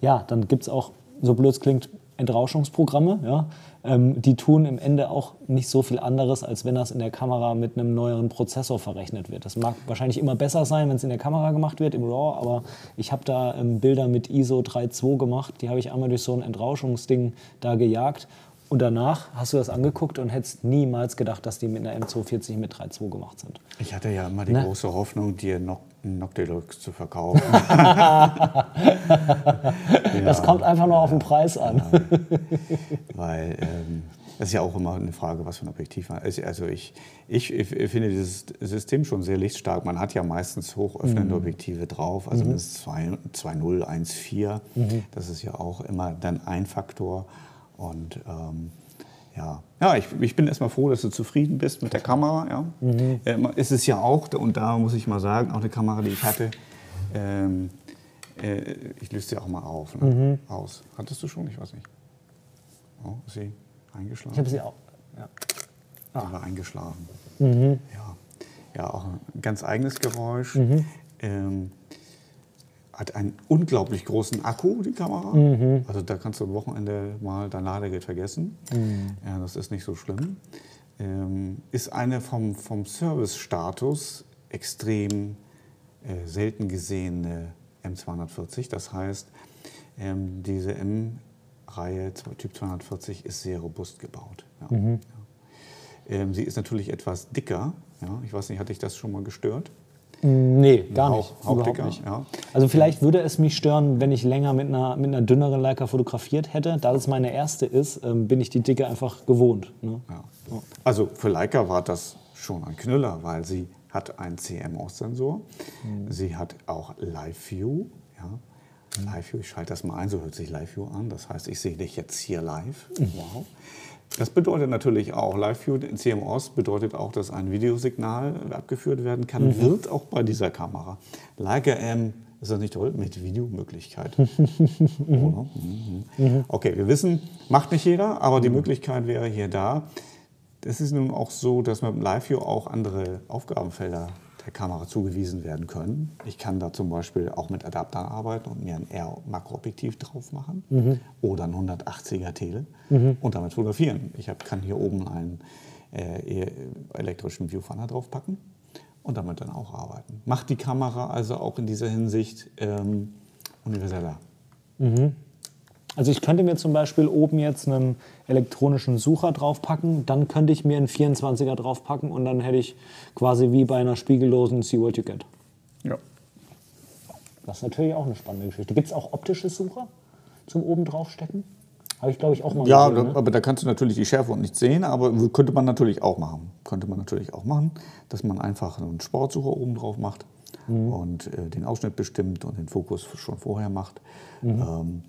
ja, dann gibt es auch, so blöd es klingt, Entrauschungsprogramme, ja, ähm, die tun im Ende auch nicht so viel anderes, als wenn das in der Kamera mit einem neueren Prozessor verrechnet wird. Das mag wahrscheinlich immer besser sein, wenn es in der Kamera gemacht wird, im RAW, aber ich habe da ähm, Bilder mit ISO 3.2 gemacht, die habe ich einmal durch so ein Entrauschungsding da gejagt und danach hast du das angeguckt und hättest niemals gedacht, dass die mit einer M240 mit 3.2 gemacht sind. Ich hatte ja immer die ne? große Hoffnung, dir noch Noctilux zu verkaufen. ja. Das kommt einfach nur auf den Preis an. Weil ähm, das ist ja auch immer eine Frage, was für ein Objektiv man. Also, also ich, ich, ich, finde dieses System schon sehr lichtstark. Man hat ja meistens hochöffnende mhm. Objektive drauf, also mhm. 2.0, 1.4. Mhm. Das ist ja auch immer dann ein Faktor. Und ähm, ja, ja ich, ich bin erstmal froh, dass du zufrieden bist mit der Kamera. Ja. Mhm. Ähm, es ist ja auch, und da muss ich mal sagen, auch eine Kamera, die ich hatte, ähm, äh, ich löse sie auch mal auf, ne? mhm. aus. Hattest du schon? Ich weiß nicht. Oh, ist sie eingeschlafen? Ich habe sie auch. Ja. Ah. Sie war eingeschlafen. Mhm. Ja. ja, auch ein ganz eigenes Geräusch. Mhm. Ähm, hat einen unglaublich großen Akku, die Kamera. Mhm. Also da kannst du am Wochenende mal dein Ladegerät vergessen. Mhm. Ja, das ist nicht so schlimm. Ähm, ist eine vom, vom Service-Status extrem äh, selten gesehene M240. Das heißt, ähm, diese M-Reihe Typ 240 ist sehr robust gebaut. Ja. Mhm. Ja. Ähm, sie ist natürlich etwas dicker. Ja. Ich weiß nicht, hatte ich das schon mal gestört? Nee, gar nicht. Überhaupt nicht. Ja. Also vielleicht würde es mich stören, wenn ich länger mit einer, mit einer dünneren Leica fotografiert hätte. Da das meine erste ist, ähm, bin ich die Dicke einfach gewohnt. Ne? Ja. Also für Leica war das schon ein Knüller, weil sie hat einen CMOS-Sensor. Mhm. Sie hat auch Live View. Ja. Mhm. Live View, ich schalte das mal ein, so hört sich Live View an. Das heißt, ich sehe dich jetzt hier live. Mhm. Wow. Das bedeutet natürlich auch, Live-View in CMOS bedeutet auch, dass ein Videosignal abgeführt werden kann, mhm. wird auch bei dieser Kamera. Leica M ist das nicht toll? Mit Videomöglichkeit. mhm. Mhm. Okay, wir wissen, macht nicht jeder, aber die mhm. Möglichkeit wäre hier da. Es ist nun auch so, dass man mit Live-View auch andere Aufgabenfelder der Kamera zugewiesen werden können. Ich kann da zum Beispiel auch mit Adaptern arbeiten und mir ein R-Makroobjektiv drauf machen mhm. oder ein 180er Tele mhm. und damit fotografieren. Ich hab, kann hier oben einen äh, elektrischen Viewfinder draufpacken und damit dann auch arbeiten. Macht die Kamera also auch in dieser Hinsicht ähm, universeller. Mhm. Also ich könnte mir zum Beispiel oben jetzt einen elektronischen Sucher draufpacken, dann könnte ich mir einen 24er draufpacken und dann hätte ich quasi wie bei einer spiegellosen See What You Get. Ja. Das ist natürlich auch eine spannende Geschichte. Gibt es auch optische Sucher? zum oben draufstecken? Habe ich, glaube ich, auch mal Ja, gesehen, ne? aber da kannst du natürlich die Schärfe und nicht sehen, aber könnte man natürlich auch machen. Könnte man natürlich auch machen, dass man einfach einen Sportsucher oben drauf macht Mhm. und äh, den Ausschnitt bestimmt und den Fokus schon vorher macht. Mhm. Ähm,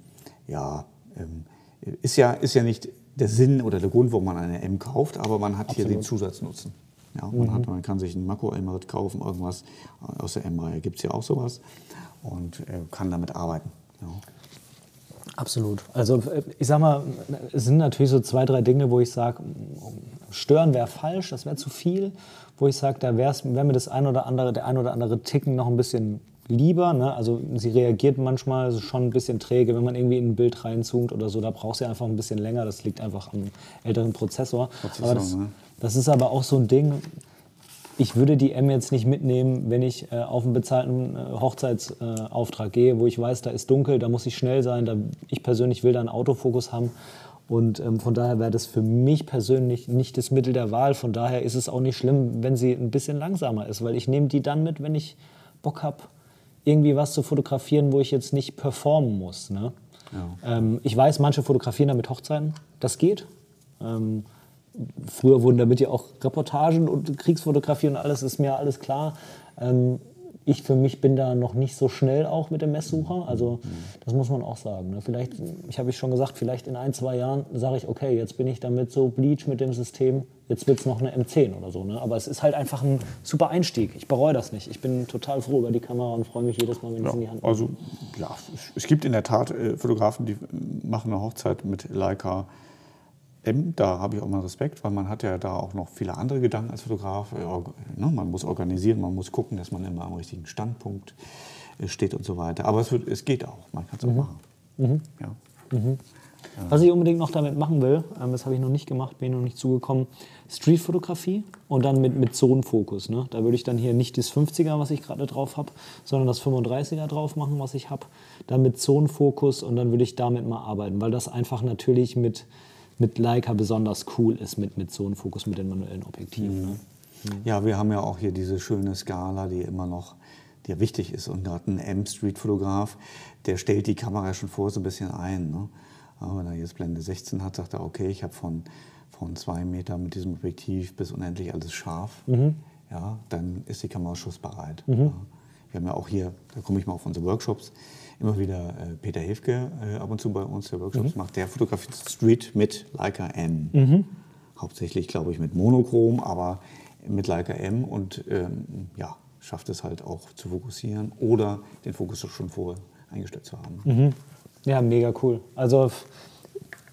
ja, ähm, ist ja, ist ja nicht der Sinn oder der Grund, warum man eine M kauft, aber man hat hier den Zusatznutzen. Ja, man, Mhm. hat, man kann sich einen Makro-M-Rit kaufen, irgendwas aus der M-Reihe gibt es ja auch sowas und äh, kann damit arbeiten. Ja. Absolut. Also äh, ich sag mal, es sind natürlich so zwei, drei Dinge, wo ich sage, stören wäre falsch, das wäre zu viel. Wo ich sage, da wäre wär mir das ein oder andere, der ein oder andere Ticken noch ein bisschen lieber. Ne? Also sie reagiert manchmal schon ein bisschen träge, wenn man irgendwie in ein Bild reinzoomt oder so. Da braucht sie einfach ein bisschen länger. Das liegt einfach am älteren Prozessor. Prozessor, aber das, ne? das ist aber auch so ein Ding. Ich würde die M jetzt nicht mitnehmen, wenn ich äh, auf einen bezahlten äh, Hochzeitsauftrag gehe, wo ich weiß, da ist dunkel, da muss ich schnell sein. Da, ich persönlich will da einen Autofokus haben. Und ähm, von daher wäre das für mich persönlich nicht das Mittel der Wahl. Von daher ist es auch nicht schlimm, wenn sie ein bisschen langsamer ist, weil ich nehme die dann mit, wenn ich Bock habe, irgendwie was zu fotografieren, wo ich jetzt nicht performen muss. Ne? Ähm, ich weiß, manche fotografieren damit Hochzeiten. Das geht. Ähm, früher wurden damit ja auch Reportagen und Kriegsfotografie und alles, ist mir alles klar. Ähm, ich für mich bin da noch nicht so schnell auch mit dem Messsucher. Also das muss man auch sagen. Ne? Vielleicht, ich habe ich schon gesagt, vielleicht in ein, zwei Jahren sage ich, okay, jetzt bin ich damit so bleach mit dem System, jetzt wird es noch eine M10 oder so. Ne? Aber es ist halt einfach ein super Einstieg. Ich bereue das nicht. Ich bin total froh über die Kamera und freue mich jedes Mal, wenn ich Ja, sie in die Hand nehme. also ja, es- es gibt in der Tat äh, Fotografen, die äh, machen eine Hochzeit mit Leica Da habe ich auch mal Respekt, weil man hat ja da auch noch viele andere Gedanken als Fotograf. Org- ne, Man muss organisieren, man muss gucken, dass man immer am richtigen Standpunkt äh, steht und so weiter. Aber es, wird, es geht auch, man kann es auch machen. Ja. Was ich unbedingt noch damit machen will, ähm, das habe ich noch nicht gemacht, bin ich noch nicht zugekommen, Streetfotografie und dann mit, mit Zonenfokus. Ne? Da würde ich dann hier nicht das 50er, was ich gerade drauf habe, sondern das 35er drauf machen, was ich habe. Dann mit Zonenfokus und dann würde ich damit mal arbeiten, weil das einfach natürlich mit, mit Leica besonders cool ist, mit, mit Zonenfokus, mit den manuellen Objektiven. Ne? Ja, wir haben ja auch hier diese schöne Skala, die immer noch die ja wichtig ist. Und gerade ein M-Street-Fotograf, der stellt die Kamera schon vor so ein bisschen ein. Ne? Aber wenn er jetzt Blende 16 hat, sagt er, okay, ich habe von, von zwei Meter mit diesem Objektiv bis unendlich alles scharf. Ja, dann ist die Kamera schussbereit. Ja. Wir haben ja auch hier, da komme ich mal auf unsere Workshops, immer wieder äh, Peter Hefke äh, ab und zu bei uns, der Workshops macht. Der fotografiert Street mit Leica M. Hauptsächlich, glaube ich, mit Monochrom, aber mit Leica M und ähm, ja, schafft es halt auch zu fokussieren oder den Fokus schon vorher eingestellt zu haben. Ja, mega cool. Also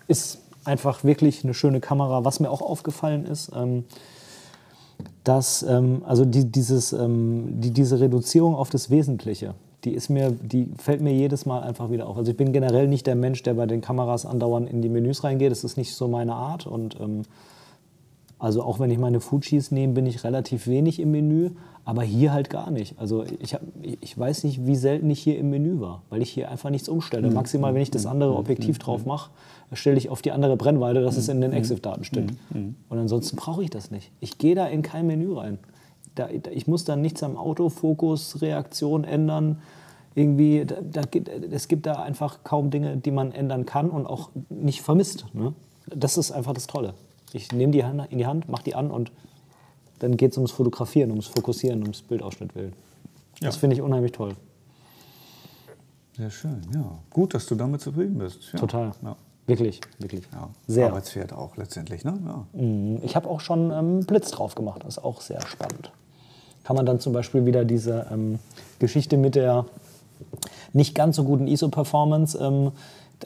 ist einfach wirklich eine schöne Kamera. Was mir auch aufgefallen ist, ähm, dass ähm, also die, dieses, ähm, die, diese Reduzierung auf das Wesentliche, die ist mir, die fällt mir jedes Mal einfach wieder auf. Also ich bin generell nicht der Mensch, der bei den Kameras andauernd in die Menüs reingeht. Das ist nicht so meine Art und ähm, also auch wenn ich meine Fujis nehme, bin ich relativ wenig im Menü, aber hier halt gar nicht. Also ich, hab, ich weiß nicht, wie selten ich hier im Menü war, weil ich hier einfach nichts umstelle. Maximal, wenn ich das andere Objektiv drauf mache, stelle ich auf die andere Brennweite, dass es in den EXIF-Daten steht. Und ansonsten brauche ich das nicht. Ich gehe da in kein Menü rein. Da, da, ich muss dann nichts am Autofokus, Reaktion ändern. Irgendwie, da, da, gibt- es gibt da einfach kaum Dinge, die man ändern kann und auch nicht vermisst. Ne? Das ist einfach das Tolle. Ich nehme die Hand in die Hand, mache die an und dann geht es ums Fotografieren, ums Fokussieren, ums Bildausschnitt willen. Das Ja. finde ich unheimlich toll. Sehr schön, ja. Gut, dass du damit zufrieden bist. Ja. Total. Ja. Wirklich, wirklich. Ja. Sehr. Arbeitswert auch letztendlich. Ne? Ja. Ich habe auch schon ähm, Blitz drauf gemacht. Das ist auch sehr spannend. Kann man dann zum Beispiel wieder diese ähm, Geschichte mit der nicht ganz so guten ISO-Performance, ähm,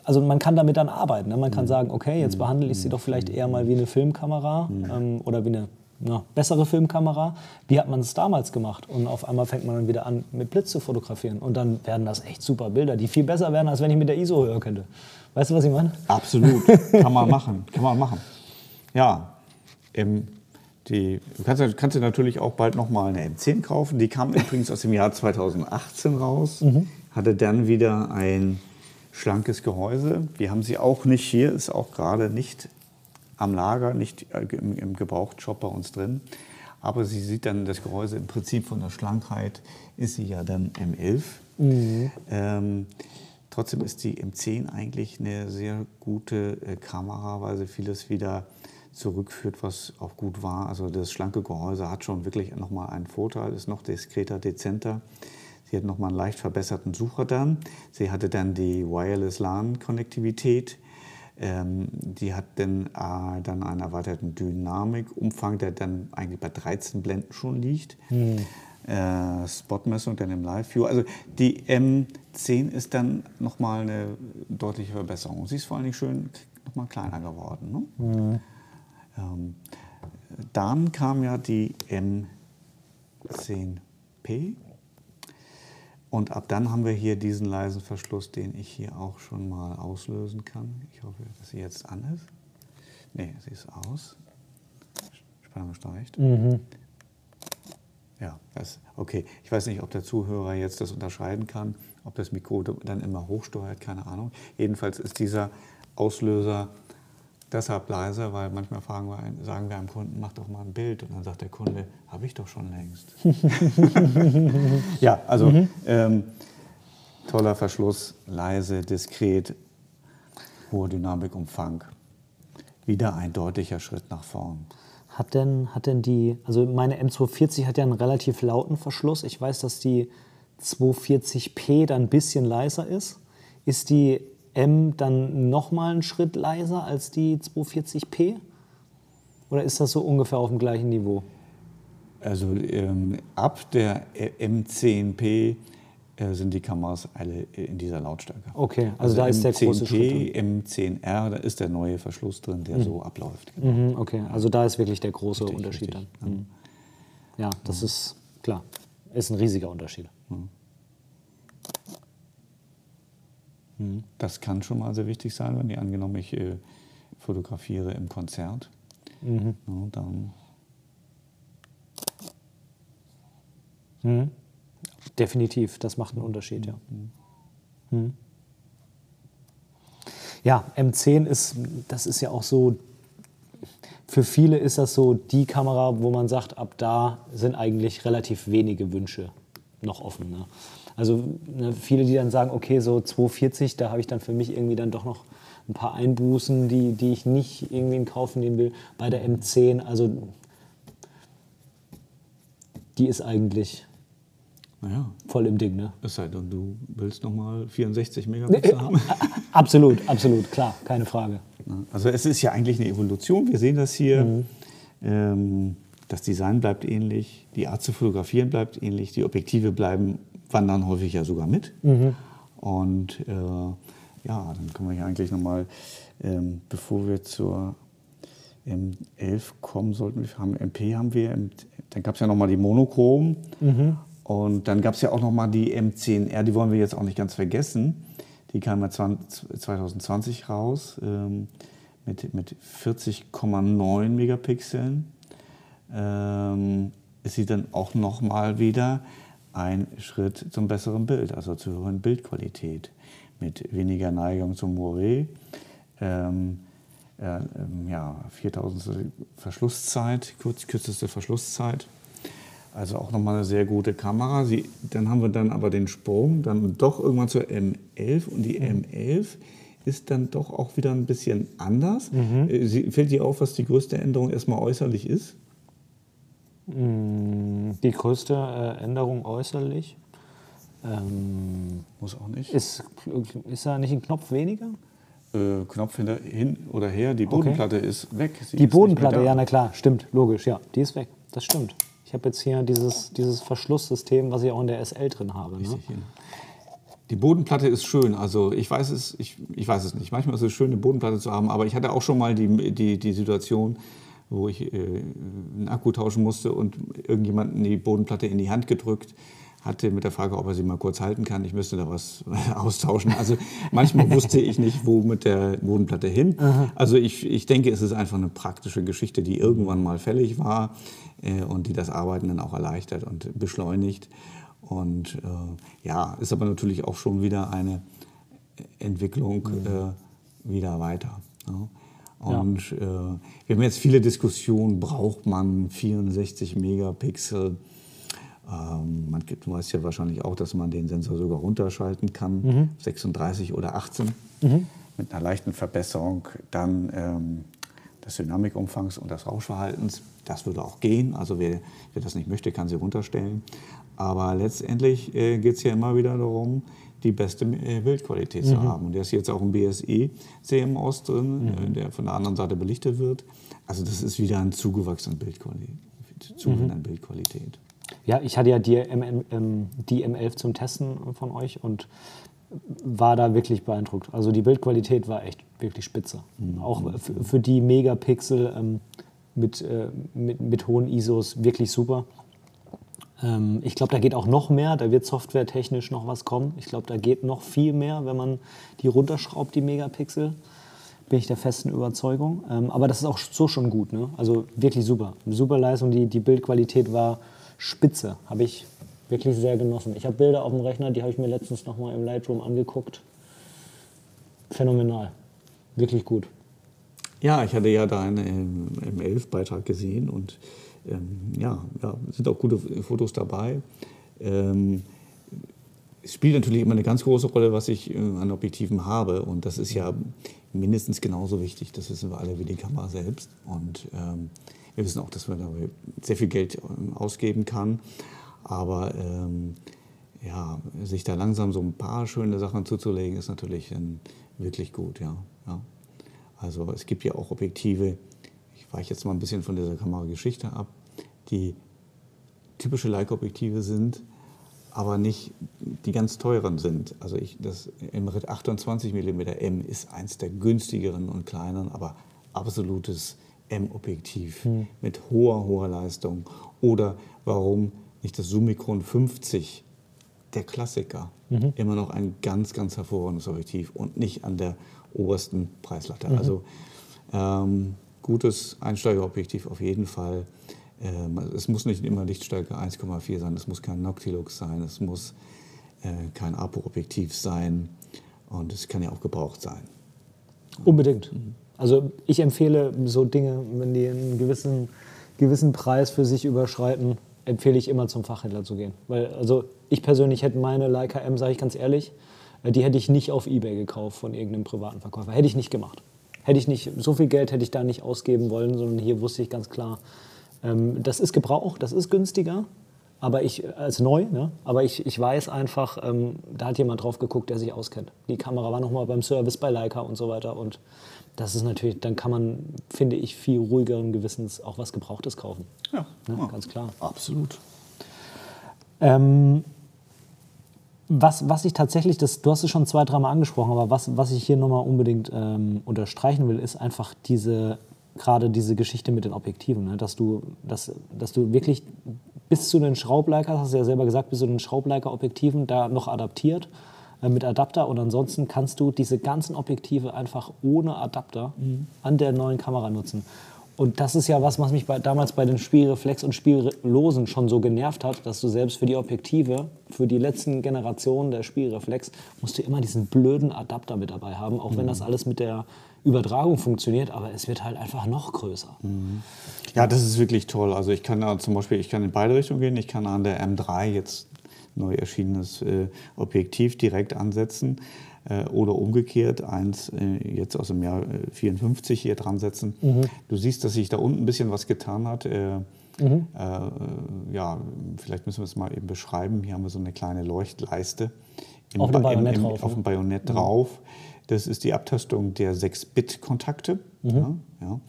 also man kann damit dann arbeiten. Ne? Man kann sagen, okay, jetzt behandle ich sie doch vielleicht eher mal wie eine Filmkamera ähm, oder wie eine na, bessere Filmkamera. Wie hat man es damals gemacht? Und auf einmal fängt man dann wieder an, mit Blitz zu fotografieren. Und dann werden das echt super Bilder, die viel besser werden, als wenn ich mit der ISO hören könnte. Weißt du, was ich meine? Absolut, kann man machen, kann man machen. Ja, ähm, die, du kannst, kannst dir natürlich auch bald noch mal eine M10 kaufen. Die kam übrigens aus dem Jahr 2018 raus, hatte dann wieder ein schlankes Gehäuse. Wir haben sie auch nicht hier, ist auch gerade nicht am Lager, nicht äh, im, im Gebrauchtshop bei uns drin. Aber sie sieht dann das Gehäuse im Prinzip von der Schlankheit, ist sie ja dann M11. Ähm, Trotzdem ist die M10 eigentlich eine sehr gute äh, Kamera, weil sie vieles wieder zurückführt, was auch gut war. Also das schlanke Gehäuse hat schon wirklich nochmal einen Vorteil, ist noch diskreter, dezenter. Sie hat nochmal einen leicht verbesserten Sucher dann. Sie hatte dann die Wireless LAN-Konnektivität. Ähm, die hat dann, äh, dann einen erweiterten Dynamikumfang, der dann eigentlich bei 13 Blenden schon liegt. Hm. Äh, Spotmessung dann im Live-View. Also die M10 ist dann nochmal eine deutliche Verbesserung. Sie ist vor allen Dingen schön nochmal kleiner geworden. Ne? Hm. Ähm, dann kam ja die M10P. Und ab dann haben wir hier diesen leisen Verschluss, den ich hier auch schon mal auslösen kann. Ich hoffe, dass sie jetzt an ist. Nee, sie ist aus. Spannung steigt. Mhm. Ja, das, okay. Ich weiß nicht, ob der Zuhörer jetzt das unterscheiden kann, ob das Mikro dann immer hochsteuert, keine Ahnung. Jedenfalls ist dieser Auslöser deshalb leise, weil manchmal fragen wir, sagen wir einem Kunden, mach doch mal ein Bild. Und dann sagt der Kunde, habe ich doch schon längst. ja, also mhm. ähm, toller Verschluss, leise, diskret, hohe Dynamikumfang. Wieder ein deutlicher Schritt nach vorn. Hat denn, hat denn die, also meine M240 hat ja einen relativ lauten Verschluss. Ich weiß, dass die 240p dann ein bisschen leiser ist. Ist die M dann nochmal einen Schritt leiser als die 240p? Oder ist das so ungefähr auf dem gleichen Niveau? Also ähm, ab der M10p äh, sind die Kameras alle in dieser Lautstärke. Okay, also, also da ist der große Schritt. M10R, da ist der neue Verschluss drin, der mhm. so abläuft. Genau. Mhm, okay, also da ist wirklich der große richtig, Unterschied richtig, dann. Mhm. Ja, das ist klar. Ist ein riesiger Unterschied. Mhm. Das kann schon mal sehr wichtig sein, wenn ich angenommen, ich äh, fotografiere im Konzert. Mhm. Ja, dann mhm. Definitiv, das macht einen Unterschied, ja. Mhm. mhm. Ja, M10 ist, das ist ja auch so, für viele ist das so die Kamera, wo man sagt, ab da sind eigentlich relativ wenige Wünsche noch offen. Ne? Also ne, viele, die dann sagen, okay, so 240, da habe ich dann für mich irgendwie dann doch noch ein paar Einbußen, die, die ich nicht irgendwie in Kauf nehmen will. Bei der M10, also die ist eigentlich naja. voll im Ding. Ne? Es sei denn, du willst nochmal 64 Megapixel haben. Absolut, absolut, klar, keine Frage. Also es ist ja eigentlich eine Evolution. Wir sehen das hier. Mhm. Ähm, das Design bleibt ähnlich, die Art zu fotografieren bleibt ähnlich, die Objektive bleiben wandern häufig ja sogar mit. Mhm. Und äh, ja, dann können wir hier eigentlich nochmal, ähm, bevor wir zur M11 kommen sollten, wir haben MP haben wir, dann gab es ja nochmal die Monochrom mhm. und dann gab es ja auch nochmal die M10R, die wollen wir jetzt auch nicht ganz vergessen. Die kam ja 2020 raus ähm, mit, mit 40,9 Megapixeln. Ähm, ist sie dann auch nochmal wieder ein Schritt zum besseren Bild, also zur höheren Bildqualität mit weniger Neigung zum Moiré. Ähm, äh, ja, 4000 Verschlusszeit, kurz, kürzeste Verschlusszeit. Also auch nochmal eine sehr gute Kamera. Sie, dann haben wir dann aber den Sprung dann doch irgendwann zur M11 und die M11 ist dann doch auch wieder ein bisschen anders. Mhm. Äh, sie, fällt dir auf, was die größte Änderung erstmal äußerlich ist? Mm, die größte äh, Änderung äußerlich ähm, muss auch nicht. Ist, ist da nicht ein Knopf weniger? Äh, Knopf hinter, hin oder her, die Bodenplatte okay. ist weg. Sie die ist Bodenplatte, ja, na klar, stimmt, logisch, ja, die ist weg. Das stimmt. Ich habe jetzt hier dieses, dieses Verschlusssystem, was ich auch in der SL drin habe. Ne? Die Bodenplatte ist schön. Also ich weiß es, ich, ich weiß es nicht. Manchmal ist es schön, eine Bodenplatte zu haben, aber ich hatte auch schon mal die, die, die Situation, wo ich äh, einen Akku tauschen musste und irgendjemand die Bodenplatte in die Hand gedrückt hatte mit der Frage, ob er sie mal kurz halten kann. Ich müsste da was austauschen. Also manchmal wusste ich nicht, wo mit der Bodenplatte hin. Aha. Also ich, ich denke, es ist einfach eine praktische Geschichte, die irgendwann mal fällig war äh, und die das Arbeiten dann auch erleichtert und beschleunigt. Und äh, ja, ist aber natürlich auch schon wieder eine Entwicklung mhm. äh, wieder weiter. Ja. Und ja. äh, wir haben jetzt viele Diskussionen, braucht man 64 Megapixel? Ähm, man gibt, du weißt ja wahrscheinlich auch, dass man den Sensor sogar runterschalten kann, mhm. 36 oder 18, mhm. mit einer leichten Verbesserung. Dann ähm, des Dynamikumfangs und des Rauschverhaltens. Das würde auch gehen. Also wer, wer das nicht möchte, kann sie runterstellen. Aber letztendlich äh, geht es ja immer wieder darum, die beste äh, Bildqualität mhm. zu haben. Und der ist jetzt auch im BSE CMOS drin, mhm. äh, der von der anderen Seite belichtet wird. Also das ist wieder ein Zugewachs an Bildqualität. Zugewinn mhm. Bildqualität. Ja, ich hatte ja die, M ähm, die M11 zum Testen von euch und war da wirklich beeindruckt. Also die Bildqualität war echt wirklich spitze. Mhm. Auch für, für, die Megapixel ähm, mit, äh, mit, mit hohen ISOs wirklich super. Ähm, ich glaube, da geht auch noch mehr. Da wird softwaretechnisch noch was kommen. Ich glaube, da geht noch viel mehr, wenn man die runterschraubt, die Megapixel. Bin ich der festen Überzeugung. Ähm, aber das ist auch so schon gut. Ne? Also wirklich super. Super Leistung. Die, die Bildqualität war spitze. Habe ich wirklich sehr genossen. Ich habe Bilder auf dem Rechner, die habe ich mir letztens noch mal im Lightroom angeguckt. Phänomenal. Wirklich gut. Ja, ich hatte ja deinen M11-Beitrag gesehen und ähm, ja, ja, sind auch gute Fotos dabei. Ähm, es spielt natürlich immer eine ganz große Rolle, was ich äh, an Objektiven habe. Und das ist ja mindestens genauso wichtig, das wissen wir alle, wie die Kamera selbst. Und ähm, wir wissen auch, dass man da sehr viel Geld ähm, ausgeben kann. Aber ähm, ja, sich da langsam so ein paar schöne Sachen zuzulegen, ist natürlich ein, wirklich gut. Ja, ja. Also es gibt ja auch Objektive, ich weiche jetzt mal ein bisschen von dieser Kamerageschichte ab, die typische Leica-Objektive sind, aber nicht die ganz teuren sind. Also ich, das Emrit 28 mm M ist eins der günstigeren und kleineren, aber absolutes M-Objektiv hm. mit hoher, hoher Leistung. Oder warum nicht das Summicron 50, der Klassiker, mhm. immer noch ein ganz, ganz hervorragendes Objektiv und nicht an der obersten Preislatte. Mhm. Also ähm, gutes Einsteigerobjektiv auf jeden Fall. Ähm, es muss nicht immer Lichtstärke 1,4 sein, es muss kein Noctilux sein, es muss äh, kein Apo-Objektiv sein und es kann ja auch gebraucht sein. Unbedingt. Mhm. Also ich empfehle so Dinge, wenn die einen gewissen, gewissen Preis für sich überschreiten, empfehle ich immer zum Fachhändler zu gehen. Weil, also ich persönlich hätte meine Leica M, sage ich ganz ehrlich, äh, die hätte ich nicht auf Ebay gekauft von irgendeinem privaten Verkäufer. Hätte ich nicht gemacht. Hätte ich nicht, so viel Geld hätte ich da nicht ausgeben wollen, sondern hier wusste ich ganz klar, ähm, das ist Gebrauch, das ist günstiger, aber ich, äh, als neu, ne? aber ich, ich weiß einfach, ähm, da hat jemand drauf geguckt, der sich auskennt. Die Kamera war nochmal beim Service bei Leica und so weiter und das ist natürlich, dann kann man, finde ich, viel ruhigeren Gewissens auch was Gebrauchtes kaufen. Ja, ne? ja ganz klar. Absolut. Ähm, was, was ich tatsächlich, das, du hast es schon zwei, dreimal angesprochen, aber was, was ich hier nochmal unbedingt ähm, unterstreichen will, ist einfach diese, gerade diese Geschichte mit den Objektiven. Ne? Dass, du, dass, dass du wirklich bis zu den Schraubleikern, hast du ja selber gesagt, bis zu den Schraubleiker-Objektiven da noch adaptiert äh, mit Adapter und ansonsten kannst du diese ganzen Objektive einfach ohne Adapter mhm. an der neuen Kamera nutzen. Und das ist ja was, was mich bei, damals bei den Spielreflex und Spiellosen schon so genervt hat, dass du selbst für die Objektive, für die letzten Generationen der Spielreflex, musst du immer diesen blöden Adapter mit dabei haben, auch mhm. wenn das alles mit der Übertragung funktioniert, aber es wird halt einfach noch größer. Mhm. Ja, das ist wirklich toll. Also ich kann da zum Beispiel, ich kann in beide Richtungen gehen. Ich kann an der M3 jetzt neu erschienenes äh, Objektiv direkt ansetzen oder umgekehrt eins äh, jetzt aus dem Jahr 54 hier dran setzen. Mhm. Du siehst, dass sich da unten ein bisschen was getan hat. Mhm. ja, vielleicht müssen wir es mal eben beschreiben. Hier haben wir so eine kleine Leuchtleiste im, auf dem Bajonett im, im, drauf. Auf dem Bajonett mhm. drauf. Das ist die Abtastung der 6-Bit-Kontakte. Mhm. Ja, ja.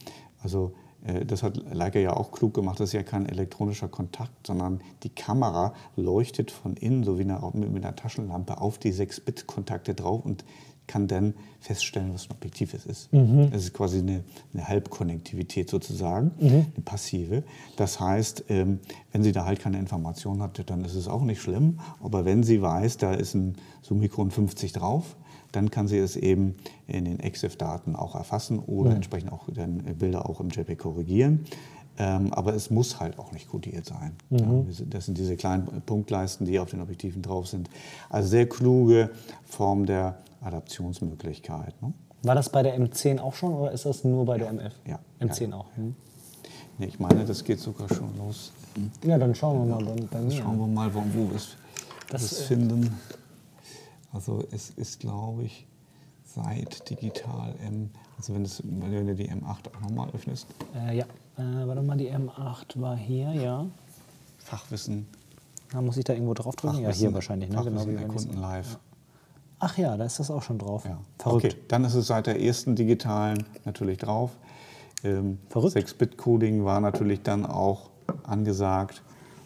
Also äh, das hat Leica ja auch klug gemacht, das ist ja kein elektronischer Kontakt, sondern die Kamera leuchtet von innen, so wie eine, mit einer Taschenlampe, auf die 6-Bit-Kontakte drauf und kann dann feststellen, was ein Objektiv es ist. Mhm. Das ist quasi eine, eine Halbkonnektivität sozusagen, mhm. eine passive. Das heißt, ähm, wenn sie da halt keine Information hat, dann ist es auch nicht schlimm. Aber wenn sie weiß, da ist ein Summikron 50 drauf, dann kann sie es eben in den EXIF-Daten auch erfassen oder mhm. entsprechend auch dann Bilder auch im JPEG korrigieren. Ähm, aber es muss halt auch nicht kodiert sein. Mhm. Ja, das sind diese kleinen Punktleisten, die auf den Objektiven drauf sind. Also sehr kluge Form der Adaptionsmöglichkeit. Ne? War das bei der M10 auch schon oder ist das nur bei der MF? Ja. M10 ja. auch. Mhm. Nee, ich meine, das geht sogar schon los. Ja, dann schauen wir mal bei mir. Schauen wir mal, wo, wir es Das, das äh, finden. Also es ist, glaube ich, seit Digital M, also wenn, es, wenn du die M8 auch nochmal öffnest, Äh, ja, äh, warte mal, die M8 war hier, ja. Fachwissen, Da muss ich da irgendwo drauf drücken? Ja, Fachwissen, hier wahrscheinlich, ne? Fachwissen wie der wenn ich's- Kunden live. Ach ja, da ist das auch schon drauf. Ja. Verrückt. Okay, dann ist es seit der ersten digitalen natürlich drauf. Ähm, Verrückt. 6-Bit-Coding war natürlich dann auch angesagt,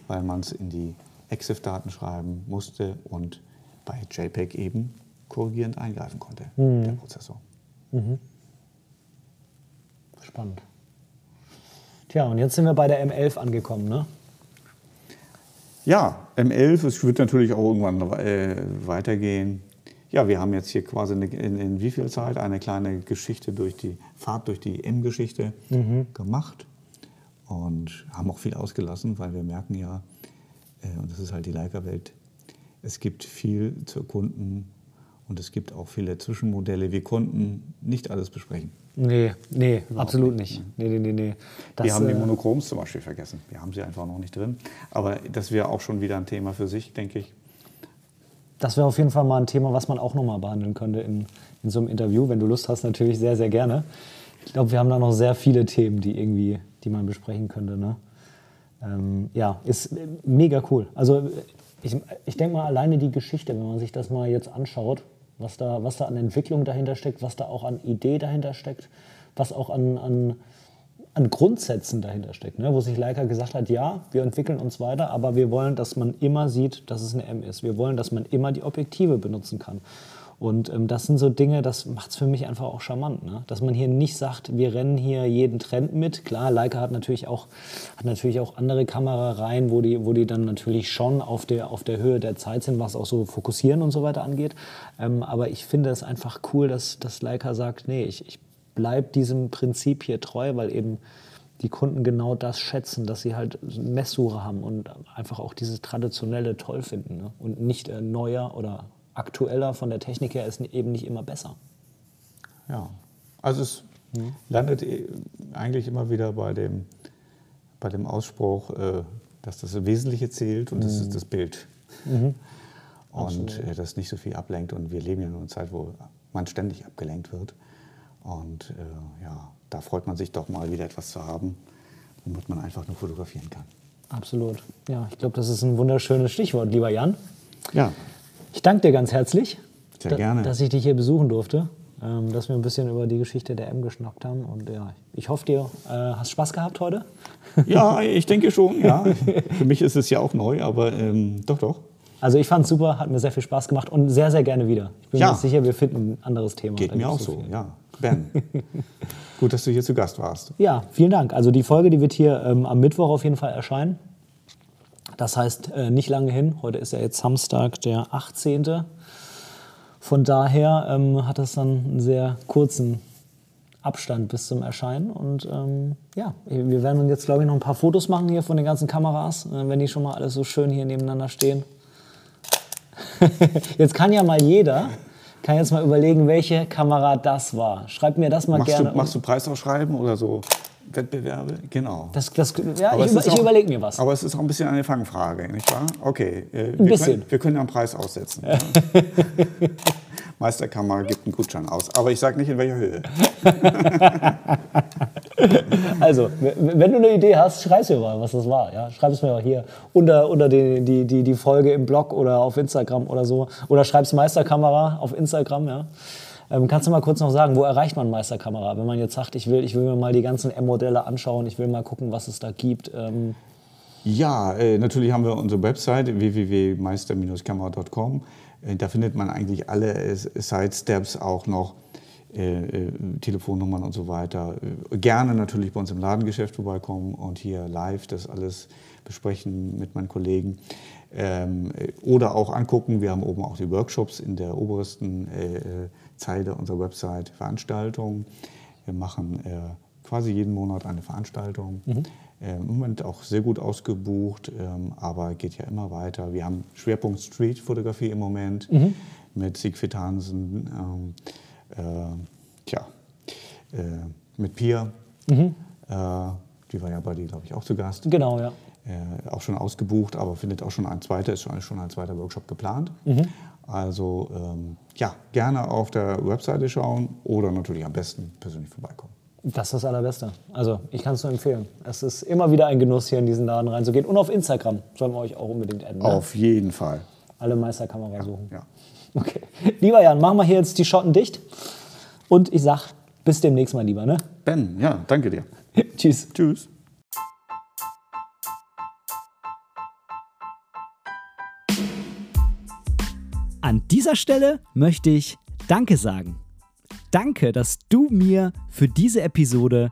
weil man es in die EXIF-Daten schreiben musste und bei JPEG eben korrigierend eingreifen konnte, Mhm. der Prozessor. Spannend. Tja, und jetzt sind wir bei der M11 angekommen, ne? Ja, M11, es wird natürlich auch irgendwann äh, weitergehen. Ja, wir haben jetzt hier quasi eine, in, in wie viel Zeit eine kleine Geschichte durch die Fahrt durch die M-Geschichte gemacht und haben auch viel ausgelassen, weil wir merken ja, äh, und das ist halt die Leica-Welt, es gibt viel zu erkunden und es gibt auch viele Zwischenmodelle. Wir konnten nicht alles besprechen. Nee, nee, absolut nicht. Nee, nee, nee, nee. Das, wir haben die äh, Monochroms zum Beispiel vergessen. Wir haben sie einfach noch nicht drin. Aber das wäre auch schon wieder ein Thema für sich, denke ich. Das wäre auf jeden Fall mal ein Thema, was man auch nochmal behandeln könnte in, in so einem Interview. Wenn du Lust hast, natürlich sehr, sehr gerne. Ich glaube, wir haben da noch sehr viele Themen, die irgendwie, die man besprechen könnte. Ne? Ähm, ja, ist äh, mega cool. Also ich, ich denke mal, alleine die Geschichte, wenn man sich das mal jetzt anschaut, was da, was da an Entwicklung dahinter steckt, was da auch an Idee dahinter steckt, was auch an, an, an Grundsätzen dahinter steckt, ne? wo sich Leica gesagt hat, ja, wir entwickeln uns weiter, aber wir wollen, dass man immer sieht, dass es eine M ist. Wir wollen, dass man immer die Objektive benutzen kann. Und ähm, das sind so Dinge, das macht es für mich einfach auch charmant, ne? dass man hier nicht sagt, wir rennen hier jeden Trend mit. Klar, Leica hat natürlich auch, hat natürlich auch andere Kamerareihen, wo die, wo die dann natürlich schon auf der, auf der Höhe der Zeit sind, was auch so Fokussieren und so weiter angeht. Ähm, aber ich finde es einfach cool, dass, dass Leica sagt, nee, ich, ich bleibe diesem Prinzip hier treu, weil eben die Kunden genau das schätzen, dass sie halt Messsuche haben und einfach auch dieses Traditionelle toll finden. Ne? Und nicht äh, neuer oder aktueller von der Technik her ist eben nicht immer besser. Ja, also es landet eh eigentlich immer wieder bei dem, bei dem Ausspruch, äh, dass das Wesentliche zählt und das ist das Bild. Und äh, das nicht so viel ablenkt. Und wir leben ja in einer Zeit, wo man ständig abgelenkt wird. Und äh, ja, da freut man sich doch mal wieder etwas zu haben, womit man einfach nur fotografieren kann. Absolut. Ja, ich glaube, das ist ein wunderschönes Stichwort, lieber Jan. Ja, Ich danke dir ganz herzlich, Sehr da- gerne. dass ich dich hier besuchen durfte, ähm, dass wir ein bisschen über die Geschichte der M geschnackt haben. Und ja, ich hoffe, dir äh, hast Spaß gehabt heute. ja ich denke schon, ja. Für mich ist es ja auch neu, aber ähm, doch, doch. Also ich fand es super, hat mir sehr viel Spaß gemacht und sehr, sehr gerne wieder. Ich bin Ja. mir sicher, wir finden ein anderes Thema. Geht mir auch so, viel. ja. Ben, gut, dass du hier zu Gast warst. Ja, vielen Dank. Also die Folge, die wird hier ähm, am Mittwoch auf jeden Fall erscheinen. Das heißt, äh, nicht lange hin. Heute ist ja jetzt Samstag, der 18. Von daher ähm, hat es dann einen sehr kurzen Abstand bis zum Erscheinen. Und ähm, ja, wir werden uns jetzt, glaube ich, noch ein paar Fotos machen hier von den ganzen Kameras, äh, wenn die schon mal alles so schön hier nebeneinander stehen. jetzt kann ja mal jeder, kann jetzt mal überlegen, welche Kamera das war. Schreibt mir das mal Machst gerne. du, machst du Preisausschreiben oder so Wettbewerbe? Genau. Das, das, ja, Aber ich, es über, ich überlege mir was. Aber es ist auch ein bisschen eine Fangfrage, nicht wahr? Okay, äh, wir, bisschen. Können, wir können ja einen Preis aussetzen. ja. Meisterkammer gibt einen Gutschein aus, aber ich sage nicht in welcher Höhe. Also, wenn du eine Idee hast, schreib mir mal, was das war. Ja? Schreib es mir mal hier unter, unter die, die, die, die Folge im Blog oder auf Instagram oder so. Oder schreib's Meisterkamera auf Instagram. Ja? Ähm, kannst du mal kurz noch sagen, wo erreicht man Meisterkamera? Wenn man jetzt sagt, ich will, ich will mir mal die ganzen M-Modelle anschauen, ich will mal gucken, was es da gibt. Ähm, Ja, äh, natürlich haben wir unsere Website www.meister-kamera.com. Äh, da findet man eigentlich alle äh, Side-Steps auch noch, äh, äh, Telefonnummern und so weiter. Äh, gerne natürlich bei uns im Ladengeschäft vorbeikommen und hier live das alles besprechen mit meinen Kollegen. Ähm, äh, oder auch angucken, wir haben oben auch die Workshops in der obersten äh, Zeile unserer Website, Veranstaltungen. Wir machen äh, quasi jeden Monat eine Veranstaltung. Äh, Im Moment auch sehr gut ausgebucht, ähm, aber geht ja immer weiter. Wir haben Schwerpunkt Street-Fotografie im Moment mit Siegfried Hansen, ähm, äh, tja, äh, mit Pia. Äh, die war ja bei dir, glaube ich, auch zu Gast. genau, ja. äh, auch schon ausgebucht, aber findet auch schon ein zweiter, ist schon, schon ein zweiter Workshop geplant. Mhm. Also ähm, ja, gerne auf der Webseite schauen oder natürlich am besten persönlich vorbeikommen. Das ist das Allerbeste. Also ich kann es nur empfehlen. Es ist immer wieder ein Genuss, hier in diesen Laden reinzugehen. Und auf Instagram sollen wir euch auch unbedingt adden. Ne? Auf jeden Fall. Alle Meisterkamera ja, suchen. Ja. Okay. Lieber Jan, machen wir hier jetzt die Schotten dicht. Und ich sag, bis demnächst mal lieber. Ne? Ben, ja, danke dir. Tschüss. Tschüss. An dieser Stelle möchte ich Danke sagen. Danke, dass du mir für diese Episode